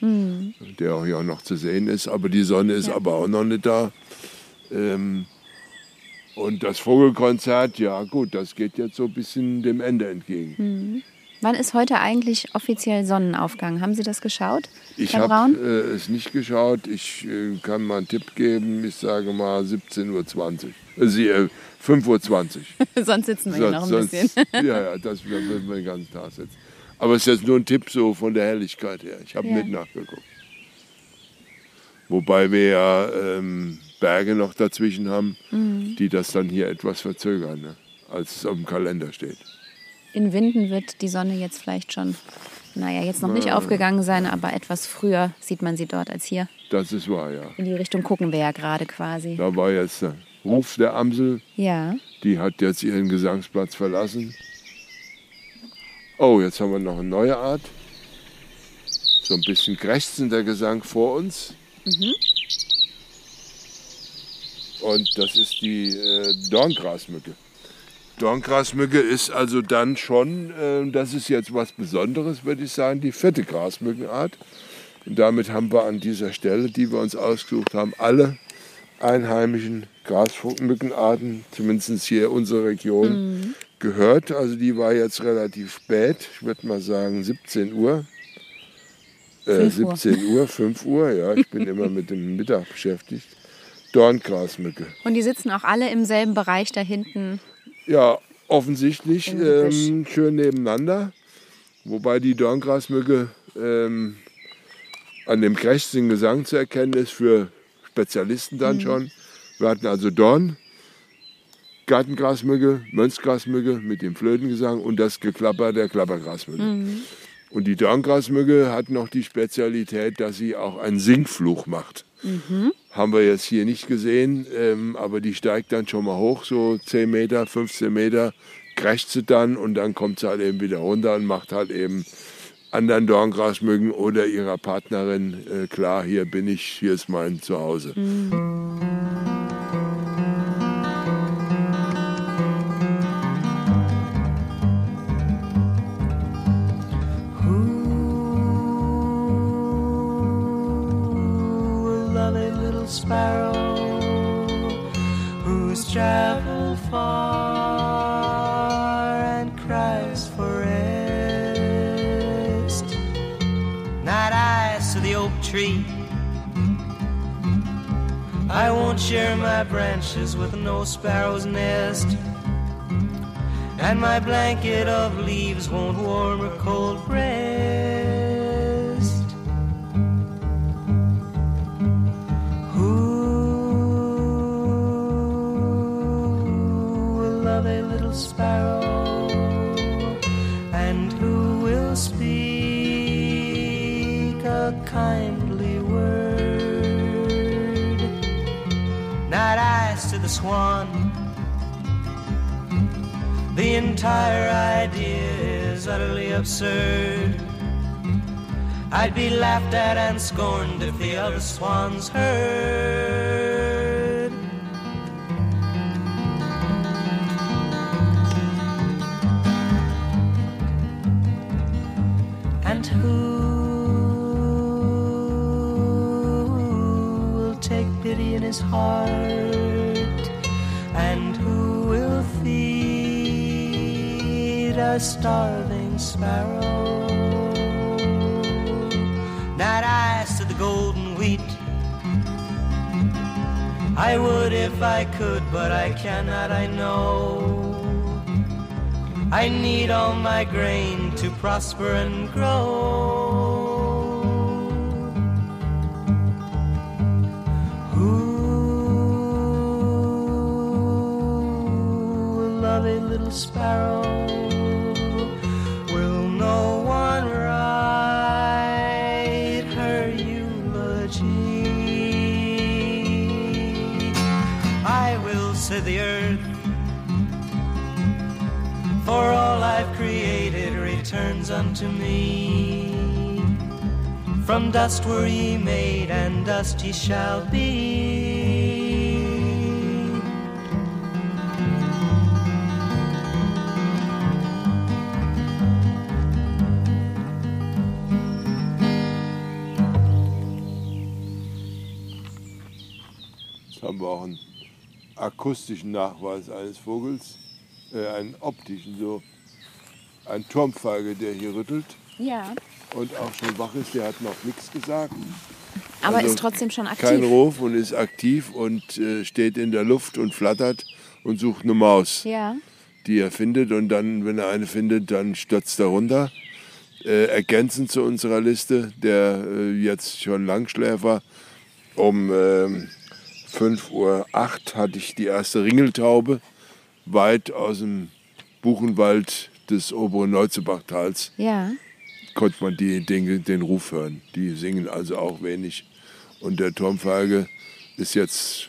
der auch hier auch noch zu sehen ist, aber die Sonne ist Ja. aber auch noch nicht da. Ähm, und das Vogelkonzert, ja gut, das geht jetzt so ein bisschen dem Ende entgegen. wann ist heute eigentlich offiziell Sonnenaufgang? Haben Sie das geschaut? Ich Herr habe äh, es nicht geschaut. Ich äh, kann mal einen Tipp geben. Ich sage mal 17.20 Uhr. Äh, sie, äh, 5.20 Uhr. Sonst sitzen wir hier noch ein Sonst- bisschen. ja, ja, das würden wir den ganzen Tag sitzen. Aber es ist jetzt nur ein Tipp so von der Helligkeit her. Ich habe Ja. nicht nachgeguckt. Wobei wir ja ähm, Berge noch dazwischen haben, Mhm. die das dann hier etwas verzögern, ne? als es auf dem Kalender steht. In Winden wird die Sonne jetzt vielleicht schon, naja, jetzt noch nicht aufgegangen sein, aber etwas früher sieht man sie dort als hier. Das ist wahr, ja. In die Richtung gucken wir ja gerade quasi. Da war jetzt der Ruf der Amsel. Ja, Die hat jetzt ihren Gesangsplatz verlassen. Oh, jetzt haben wir noch eine neue Art. So ein bisschen krächzender Gesang vor uns. Und das ist die äh, Dorngrasmücke. Dorngrasmücke ist also dann schon, äh, das ist jetzt was Besonderes, würde ich sagen, die vierte Grasmückenart. Und damit haben wir an dieser Stelle, die wir uns ausgesucht haben, alle einheimischen Grasmückenarten, zumindest hier in unserer Region, gehört. Also die war jetzt relativ spät, ich würde mal sagen 17 Uhr. Äh, Fünf Uhr. 17 Uhr, 5 Uhr, ja, ich bin immer mit dem Mittag beschäftigt. Dorngrasmücke. und die sitzen auch alle im selben Bereich da hinten. Ja, offensichtlich ähm, schön nebeneinander. Wobei die Dorngrasmücke ähm, an dem krächzigen Gesang zu erkennen ist für Spezialisten Mhm. dann schon. Wir hatten also Dorn, Gartengrasmücke, Mönchsgrasmücke mit dem Flötengesang und das Geklapper der Klappergrasmücke. Mhm. Und die Dorngrasmücke hat noch die Spezialität, dass sie auch einen Singfluch macht. Haben wir jetzt hier nicht gesehen, ähm, aber die steigt dann schon mal hoch, so 10 Meter, 15 Meter, crasht sie dann und dann kommt sie halt eben wieder runter und macht halt eben anderen Dorngrasmücken oder ihrer Partnerin äh, klar, hier bin ich, hier ist mein Zuhause. Ooh, far and cries for rest. Night eyes to the oak tree. I won't share my branches with no sparrow's nest. And my blanket of leaves won't warm her cold breast. Sparrow, and who will speak a kindly word? Night eyes to the swan. The entire idea is utterly absurd. I'd be laughed at and scorned if the other swans heard. Heart? And who will feed a starving sparrow? Night eyes to the golden wheat. I would if I could, but I cannot, I know. I need all my grain to prosper and grow. Sparrow. Will no one write her eulogy? I will say the earth for all I've created returns unto me. From dust were ye made, and dust ye shall be. Akustischen Nachweis eines Vogels, äh, einen optischen, so ein Turmfeige, der hier rüttelt Ja. und auch schon wach ist, der hat noch nichts gesagt. Aber Also ist trotzdem schon aktiv. Kein Ruf und ist aktiv und äh, steht in der Luft und flattert und sucht eine Maus, Ja. die er findet. Und dann, wenn er eine findet, dann stürzt er runter. Äh, ergänzend zu unserer Liste, der äh, jetzt schon Langschläfer, um ähm, 5.08 Uhr hatte ich die erste Ringeltaube weit aus dem Buchenwald des oberen Neuzebach-Tals Ja. konnte man die, den, den Ruf hören. Die singen also auch wenig. Und der Turmfeige ist jetzt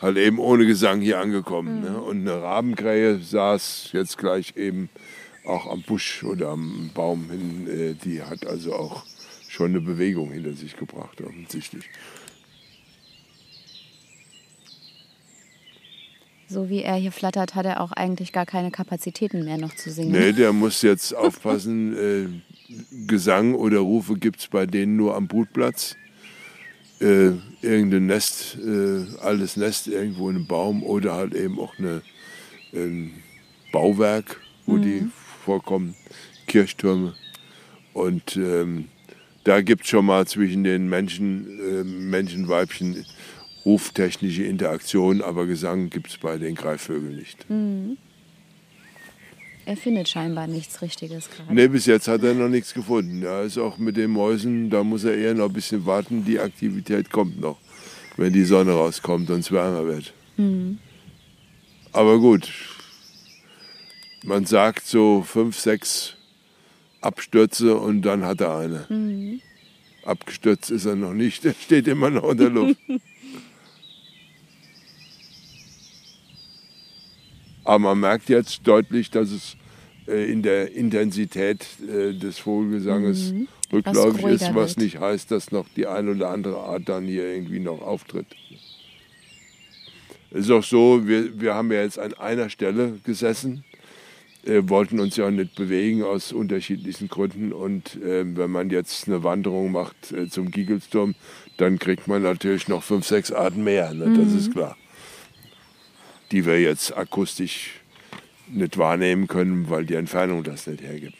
halt eben ohne Gesang hier angekommen. Ne? Und eine Rabenkrähe saß jetzt gleich eben auch am Busch oder am Baum hin. Äh, Die hat also auch schon eine Bewegung hinter sich gebracht, offensichtlich. So wie er hier flattert, hat er auch eigentlich gar keine Kapazitäten mehr noch zu singen. Nee, der muss jetzt aufpassen. Äh, Gesang oder Rufe gibt es bei denen nur am Brutplatz. Äh, irgendein Nest, äh, altes Nest irgendwo in einem Baum oder halt eben auch eine, ein Bauwerk, wo die vorkommen, Kirchtürme. Und ähm, da gibt es schon mal zwischen den Menschen, äh, Menschen, Weibchen ruftechnische Interaktion, aber Gesang gibt es bei den Greifvögeln nicht. Er findet scheinbar nichts Richtiges gerade. Nee, bis jetzt hat er noch nichts gefunden. Ja, ist auch mit den Mäusen, da muss er eher noch ein bisschen warten. Die Aktivität kommt noch, wenn die Sonne rauskommt und es wärmer wird. Aber gut, man sagt so fünf, sechs Abstürze und dann hat er eine. Abgestürzt ist er noch nicht, er steht immer noch in der Luft. Aber man merkt jetzt deutlich, dass es äh, in der Intensität äh, des Vogelgesanges rückläufig ruhiger ist, was nicht heißt, dass noch die eine oder andere Art dann hier irgendwie noch auftritt. Es ist auch so, wir, wir haben ja jetzt an einer Stelle gesessen, äh, wollten uns ja auch nicht bewegen aus unterschiedlichen Gründen. Und äh, wenn man jetzt eine Wanderung macht äh, zum Giegelsturm, dann kriegt man natürlich noch fünf, sechs Arten mehr, ne? das ist klar. Die wir jetzt akustisch nicht wahrnehmen können, weil die Entfernung das nicht hergibt.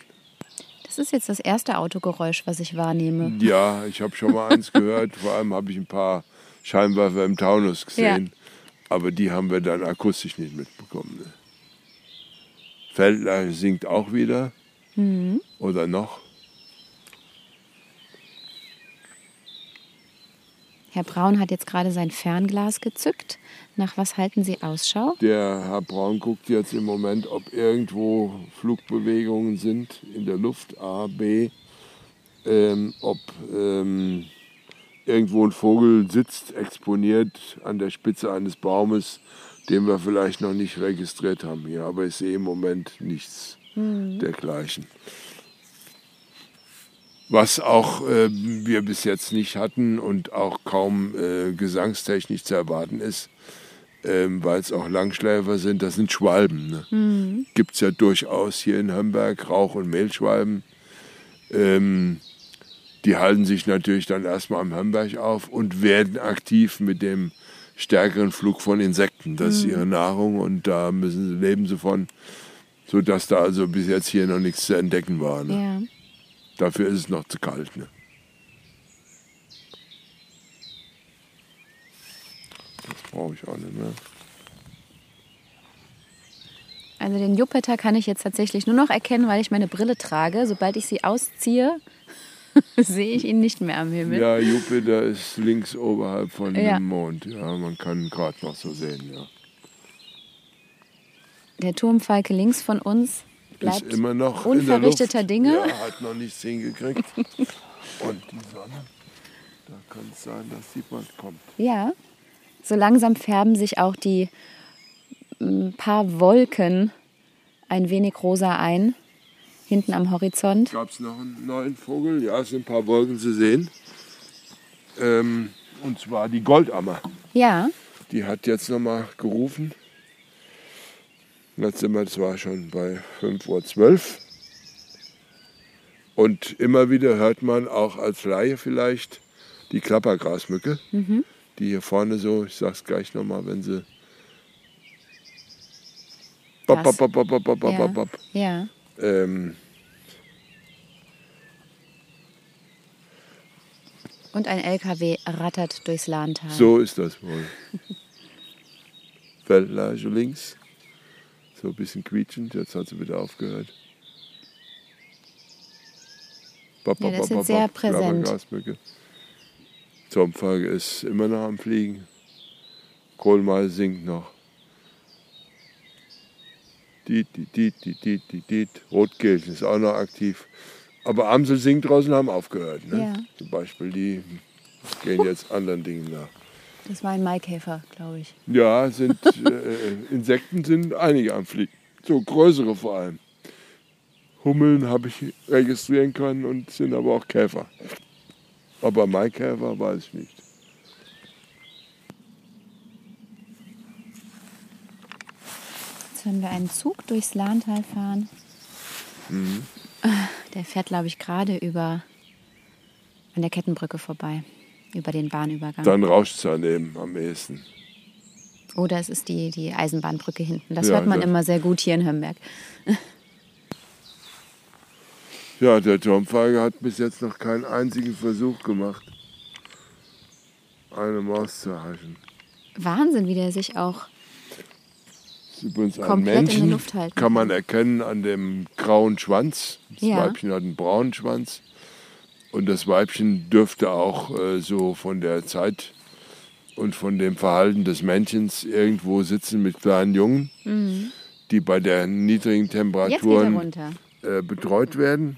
Das ist jetzt das erste Autogeräusch, was ich wahrnehme. Ja, ich habe schon mal eins gehört. Vor allem habe ich ein paar Scheinwerfer im Taunus gesehen. Aber die haben wir dann akustisch nicht mitbekommen. Ne? Feldler singt auch wieder. Oder noch. Herr Braun hat jetzt gerade sein Fernglas gezückt. Nach was halten Sie Ausschau? Der Herr Braun guckt jetzt im Moment, ob irgendwo Flugbewegungen sind in der Luft, A, B, ähm, ob ähm, irgendwo ein Vogel sitzt, exponiert an der Spitze eines Baumes, den wir vielleicht noch nicht registriert haben hier. Aber ich sehe im Moment nichts dergleichen. Was auch äh, wir bis jetzt nicht hatten und auch kaum äh, gesangstechnisch zu erwarten ist, ähm, weil es auch Langschläfer sind, das sind Schwalben. Ne? Gibt es ja durchaus hier in Hamburg Rauch- und Mehlschwalben. Ähm, die halten sich natürlich dann erstmal am Hamburg auf und werden aktiv mit dem stärkeren Flug von Insekten. Das ist ihre Nahrung und da müssen sie, leben sie von, sodass da also bis jetzt hier noch nichts zu entdecken war. Ne? Ja. Dafür ist es noch zu kalt. Ne? Das brauche ich auch nicht mehr. Also den Jupiter kann ich jetzt tatsächlich nur noch erkennen, weil ich meine Brille trage. Sobald ich sie ausziehe, sehe ich ihn nicht mehr am Himmel. Ja, Jupiter ist links oberhalb von Ja. dem Mond. Ja, man kann ihn gerade noch so sehen. Ja. Der Turmfalke links von uns bleibt ist immer noch unverrichteter. Dinge. Ja, hat noch nichts hingekriegt. Und die Sonne, da kann es sein, dass die bald kommt. Ja, so langsam färben sich auch die m, paar Wolken ein wenig rosa ein, hinten am Horizont. Gab es noch einen neuen Vogel? Ja, es sind ein paar Wolken zu sehen. Ähm, und zwar die Goldammer. Ja, Die hat jetzt nochmal gerufen. Jetzt sind wir zwar schon bei 5.12 Uhr. Und immer wieder hört man auch als Laie vielleicht die Klappergrasmücke, die hier vorne so, ich sag's gleich nochmal, wenn sie. Bop, bop, bop, bop, bop, bop, ja, bop, bop. ja. Ähm, Und ein LKW rattert durchs Lahntal. so ist das wohl. Feldleiche links. So ein bisschen quietschend, jetzt hat sie wieder aufgehört. Bop, Ja, bop, das ist bop, sehr präsent. Zomfalke ist immer noch am Fliegen. Kohlmeise singt noch. Diet, diet, diet, diet, diet, diet, diet. Rotkehlchen ist auch noch aktiv. Aber Amsel singt draußen haben aufgehört. Ne? Ja. Zum Beispiel, die gehen jetzt anderen Dingen nach. Das war ein Maikäfer, glaube ich. Ja, sind, äh, Insekten sind einige am Fliegen. So größere vor allem. Hummeln habe ich registrieren können und sind aber auch Käfer. Aber Maikäfer weiß ich nicht. Jetzt hören wir einen Zug durchs Lahntal fahren. Mhm. Der fährt, glaube ich, gerade über an der Kettenbrücke vorbei. Über den Bahnübergang. Dann rauscht es daneben am ehesten. Oder es ist die, die Eisenbahnbrücke hinten. Das Ja, hört man das- immer sehr gut hier in Hömberg. Ja, der Turmfeiger hat bis jetzt noch keinen einzigen Versuch gemacht, eine Maus zu erhaschen. Wahnsinn, wie der sich auch. Übrigens ein Komplett in der Männchen, Luft halten kann man erkennen an dem grauen Schwanz. Das Ja. Weibchen hat einen braunen Schwanz. Und das Weibchen dürfte auch äh, so von der Zeit und von dem Verhalten des Männchens irgendwo sitzen mit kleinen Jungen, die bei der niedrigen Mhm. Er Temperaturen äh, betreut werden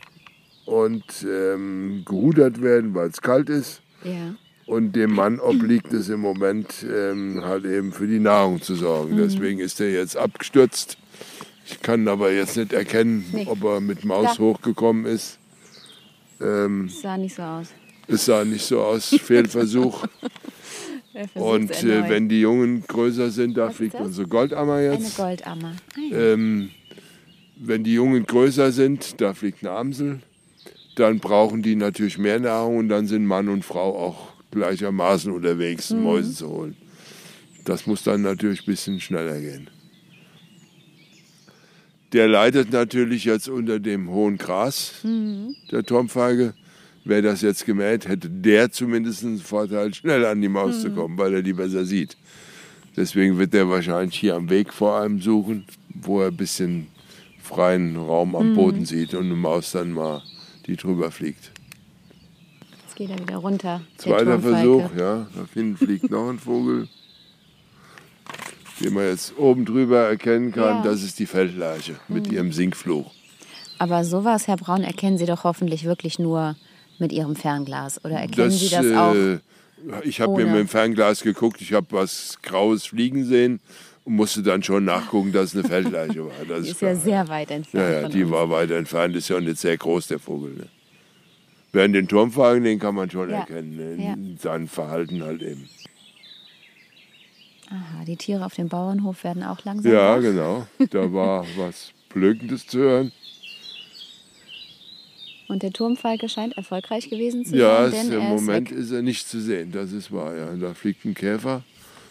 und ähm, gerudert werden, weil es kalt ist. Ja. Und dem Mann obliegt es im Moment ähm, halt eben für die Nahrung zu sorgen. Deswegen ist er jetzt abgestürzt. Ich kann aber jetzt nicht erkennen, Nee. ob er mit Maus Klar. hochgekommen ist. Ähm, Das sah nicht so aus. es sah nicht so aus, Fehlversuch. Er Und äh, wenn die Jungen größer sind, da Was fliegt unsere Goldammer Eine jetzt. Goldammer. Ah. Ähm, wenn die Jungen größer sind, da fliegt eine Amsel. Dann brauchen die natürlich mehr Nahrung und dann sind Mann und Frau auch gleichermaßen unterwegs, Mhm. Mäuse zu holen. Das muss dann natürlich ein bisschen schneller gehen. Der leidet natürlich jetzt unter dem hohen Gras, Mhm. der Turmfeige. Wäre das jetzt gemäht, hätte der zumindest einen Vorteil, schnell an die Maus Mhm. zu kommen, weil er die besser sieht. Deswegen wird er wahrscheinlich hier am Weg vor allem suchen, wo er ein bisschen freien Raum Mhm. am Boden sieht und eine Maus dann mal die drüber fliegt. Jetzt geht er wieder runter. Zweiter. Versuch, ja, da hinten fliegt noch ein Vogel, den man jetzt oben drüber erkennen kann. Ja. Mhm. Das ist die Feldleiche mit ihrem Singfluch. Aber sowas, Herr Braun, erkennen Sie doch hoffentlich wirklich nur mit Ihrem Fernglas. Oder erkennen Sie das auch? äh, ich habe mir mit dem Fernglas geguckt, ich habe was Graues fliegen sehen und musste dann schon nachgucken, dass es eine Feldleiche war. Das Die ist ist ja sehr weit entfernt. Ja, ja, die uns. war weit entfernt, ist ja nicht sehr groß, der Vogel. Ne? Während den Turmfalken, den kann man schon Ja. erkennen, ne? Ja. in seinem Verhalten halt eben. Aha, die Tiere auf dem Bauernhof werden auch langsam Ja, wach. genau. Da war was Blökendes zu hören. Und der Turmfalke scheint erfolgreich gewesen zu Ja, sein, denn im Moment ist ist er nicht zu sehen, das ist wahr. Ja. Da fliegt ein Käfer.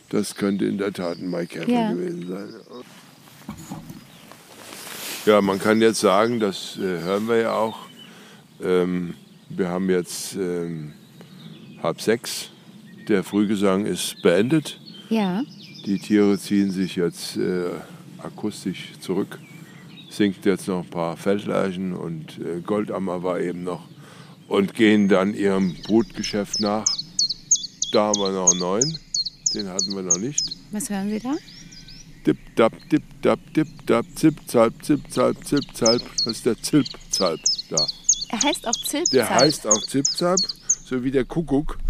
Das könnte in der Tat ein Maikäfer Ja. gewesen sein. Ja, man kann jetzt sagen, das äh, hören wir ja auch. Ähm, wir haben jetzt ähm, halb sechs. Der Frühgesang ist beendet. Ja, Die Tiere ziehen sich jetzt äh, akustisch zurück. Singt jetzt noch ein paar Feldleichen und äh, Goldammer war eben noch. Und gehen dann ihrem Brutgeschäft nach. Da haben wir noch einen neuen. Den hatten wir noch nicht. Was hören Sie da? Dip, dap, dip, dap, dip, dap, zip, zalp, zip, zalp, zip, zalp. Das ist der Zilp-Zalp da. Er heißt auch Zilp. Der heißt auch Zip-Zalp, so wie der Kuckuck.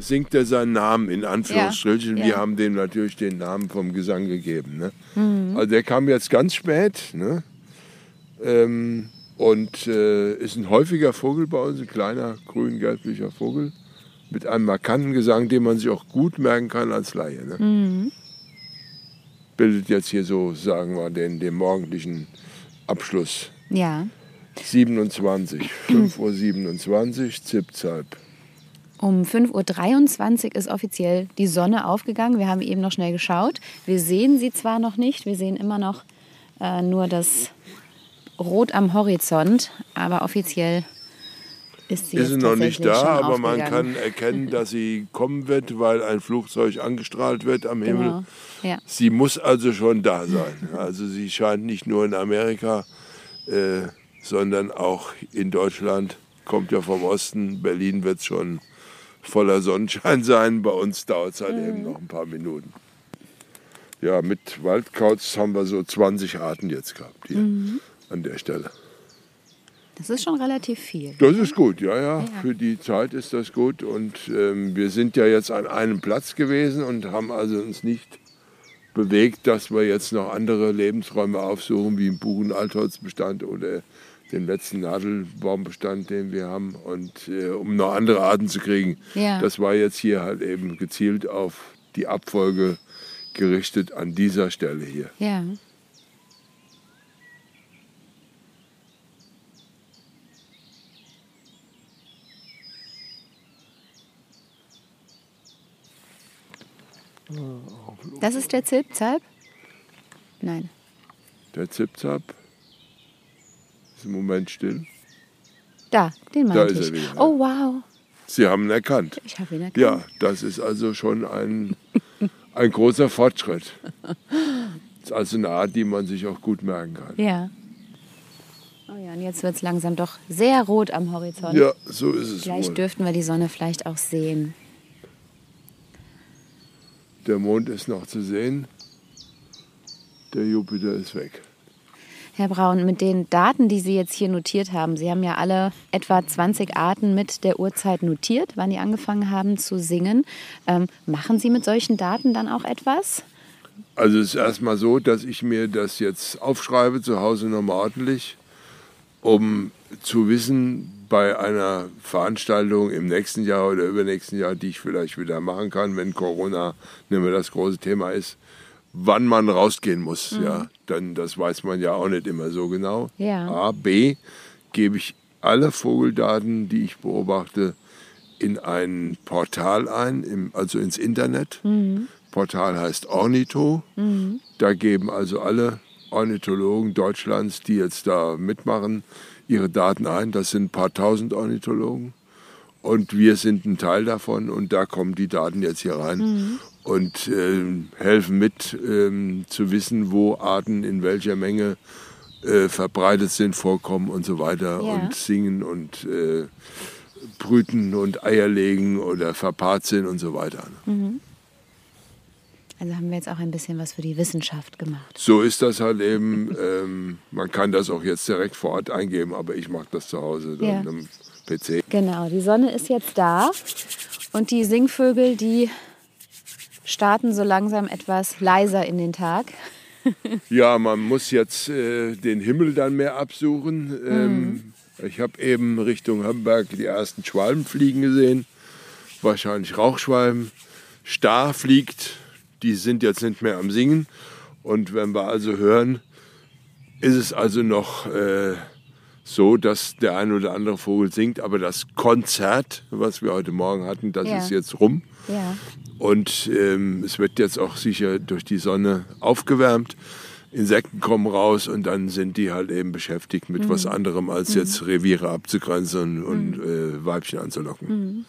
Singt er seinen Namen in Anführungsstrichen. Ja, Wir ja. haben dem natürlich den Namen vom Gesang gegeben. Ne? Mhm. Also der kam jetzt ganz spät. Ne? Ähm, und äh, ist ein häufiger Vogel bei uns, ein kleiner grün-gelblicher Vogel mit einem markanten Gesang, den man sich auch gut merken kann als Laie. Ne? Mhm. Bildet jetzt hier so, sagen wir, den, den morgendlichen Abschluss. Ja. 27, 5.27 Uhr, Zip-Zalp. Um 5.23 Uhr ist offiziell die Sonne aufgegangen. Wir haben eben noch schnell geschaut. Wir sehen sie zwar noch nicht, wir sehen immer noch äh, nur das Rot am Horizont, aber offiziell ist sie ist sie noch nicht da, aber man kann erkennen, dass sie kommen wird, weil ein Flugzeug angestrahlt wird am Himmel. Genau. Ja. Sie muss also schon da sein. Also sie scheint nicht nur in Amerika, äh, sondern auch in Deutschland. Kommt ja vom Osten. Berlin wird schon voller Sonnenschein sein. Bei uns dauert es halt eben noch ein paar Minuten. Ja, mit Waldkauz haben wir so 20 Arten jetzt gehabt hier an der Stelle. Das ist schon relativ viel. Das ist gut, ja, ja. Für die Zeit ist das gut. Und ähm, wir sind ja jetzt an einem Platz gewesen und haben also uns nicht bewegt, dass wir jetzt noch andere Lebensräume aufsuchen, wie im Buchen-Altholzbestand oder den letzten Nadelbaumbestand, den wir haben, und äh, um noch andere Arten zu kriegen. Ja. Das war jetzt hier halt eben gezielt auf die Abfolge gerichtet an dieser Stelle hier. Ja. Das ist der Zilpzalp? Nein. Der Zipzap ist im Moment still. Da, den Da meinte ist er ich. wieder, ja. Oh, wow. Sie haben ihn erkannt. Ich habe ihn erkannt. Ja, das ist also schon ein, ein großer Fortschritt. Das ist also eine Art, die man sich auch gut merken kann. Ja. Oh ja, und jetzt wird es langsam doch sehr rot am Horizont. Ja, so ist es Gleich wohl. dürften wir die Sonne vielleicht auch sehen. Der Mond ist noch zu sehen. Der Jupiter ist weg. Herr Braun, mit den Daten, die Sie jetzt hier notiert haben, Sie haben ja alle etwa 20 Arten mit der Uhrzeit notiert, wann die angefangen haben zu singen. Ähm, machen Sie mit solchen Daten dann auch etwas? Also es ist erstmal so, dass ich mir das jetzt aufschreibe, zu Hause nochmal ordentlich, um zu wissen, bei einer Veranstaltung im nächsten Jahr oder übernächsten Jahr, die ich vielleicht wieder machen kann, wenn Corona nicht mehr das große Thema ist, wann man rausgehen muss. Ja, dann das weiß man ja auch nicht immer so genau. Ja. A, B, gebe ich alle Vogeldaten, die ich beobachte, in ein Portal ein, im, also ins Internet. Portal heißt Ornitho. Da geben also alle Ornithologen Deutschlands, die jetzt da mitmachen, ihre Daten ein. Das sind ein paar tausend Ornithologen. Und wir sind ein Teil davon und da kommen die Daten jetzt hier rein und ähm, helfen mit ähm, zu wissen, wo Arten in welcher Menge äh, verbreitet sind, vorkommen und so weiter Ja. und singen und äh, brüten und Eier legen oder verpaart sind und so weiter. Also haben wir jetzt auch ein bisschen was für die Wissenschaft gemacht. So ist das halt eben. Ähm, man kann das auch jetzt direkt vor Ort eingeben, aber ich mache das zu Hause dann Ja. am PC. Genau, die Sonne ist jetzt da und die Singvögel, die starten so langsam etwas leiser in den Tag. Ja, man muss jetzt äh, den Himmel dann mehr absuchen. Ähm, Ich habe eben Richtung Hamburg die ersten Schwalben fliegen gesehen. Wahrscheinlich Rauchschwalben. Star fliegt. Die sind jetzt nicht mehr am Singen. Und wenn wir also hören, ist es also noch äh, so, dass der ein oder andere Vogel singt. Aber das Konzert, was wir heute Morgen hatten, das Ja. ist jetzt rum. Ja. Und ähm, es wird jetzt auch sicher durch die Sonne aufgewärmt. Insekten kommen raus und dann sind die halt eben beschäftigt mit was anderem, als jetzt Reviere abzugrenzen und äh, Weibchen anzulocken.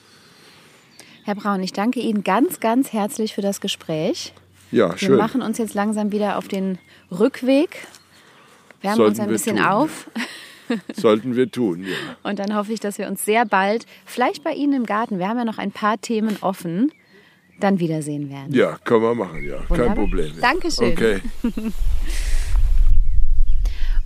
Herr Braun, ich danke Ihnen ganz, ganz herzlich für das Gespräch. Ja, Wir schön. machen uns jetzt langsam wieder auf den Rückweg. Wärmen Sollten uns ein wir bisschen tun, auf. Sollten wir tun, ja. Und dann hoffe ich, dass wir uns sehr bald, vielleicht bei Ihnen im Garten, wir haben ja noch ein paar Themen offen, dann wiedersehen werden. Ja, können wir machen, ja. Wunderbar. Kein Problem. Dankeschön. Okay.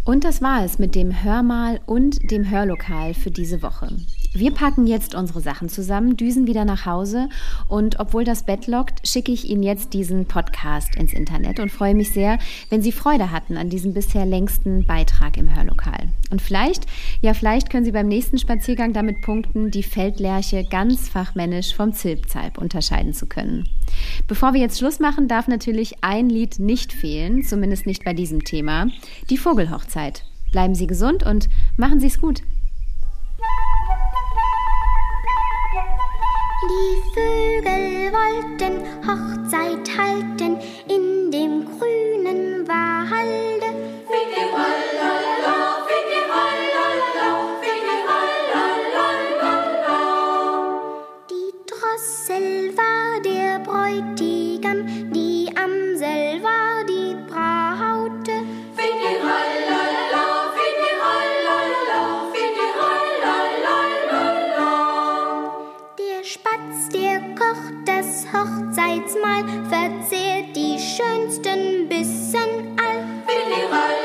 Und das war es mit dem Hörmal und dem Hörlokal für diese Woche. Wir packen jetzt unsere Sachen zusammen, düsen wieder nach Hause und obwohl das Bett lockt, schicke ich Ihnen jetzt diesen Podcast ins Internet und freue mich sehr, wenn Sie Freude hatten an diesem bisher längsten Beitrag im Hörlokal. Und vielleicht, ja vielleicht können Sie beim nächsten Spaziergang damit punkten, die Feldlerche ganz fachmännisch vom Zilpzalp unterscheiden zu können. Bevor wir jetzt Schluss machen, darf natürlich ein Lied nicht fehlen, zumindest nicht bei diesem Thema, die Vogelhochzeit. Bleiben Sie gesund und machen Sie es gut. Die Vögel wollten Hochzeit halten in dem grünen Walde. Hochzeitsmahl, verzehrt die schönsten Bissen all. Der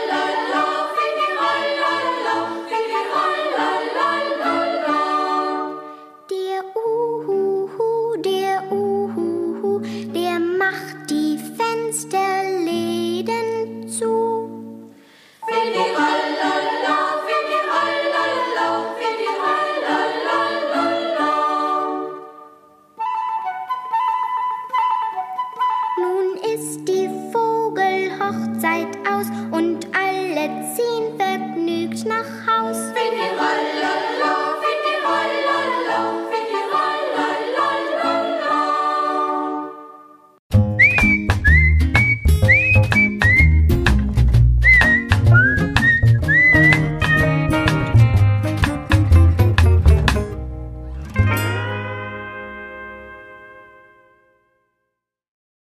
aus und alle ziehen vergnügt nach Haus.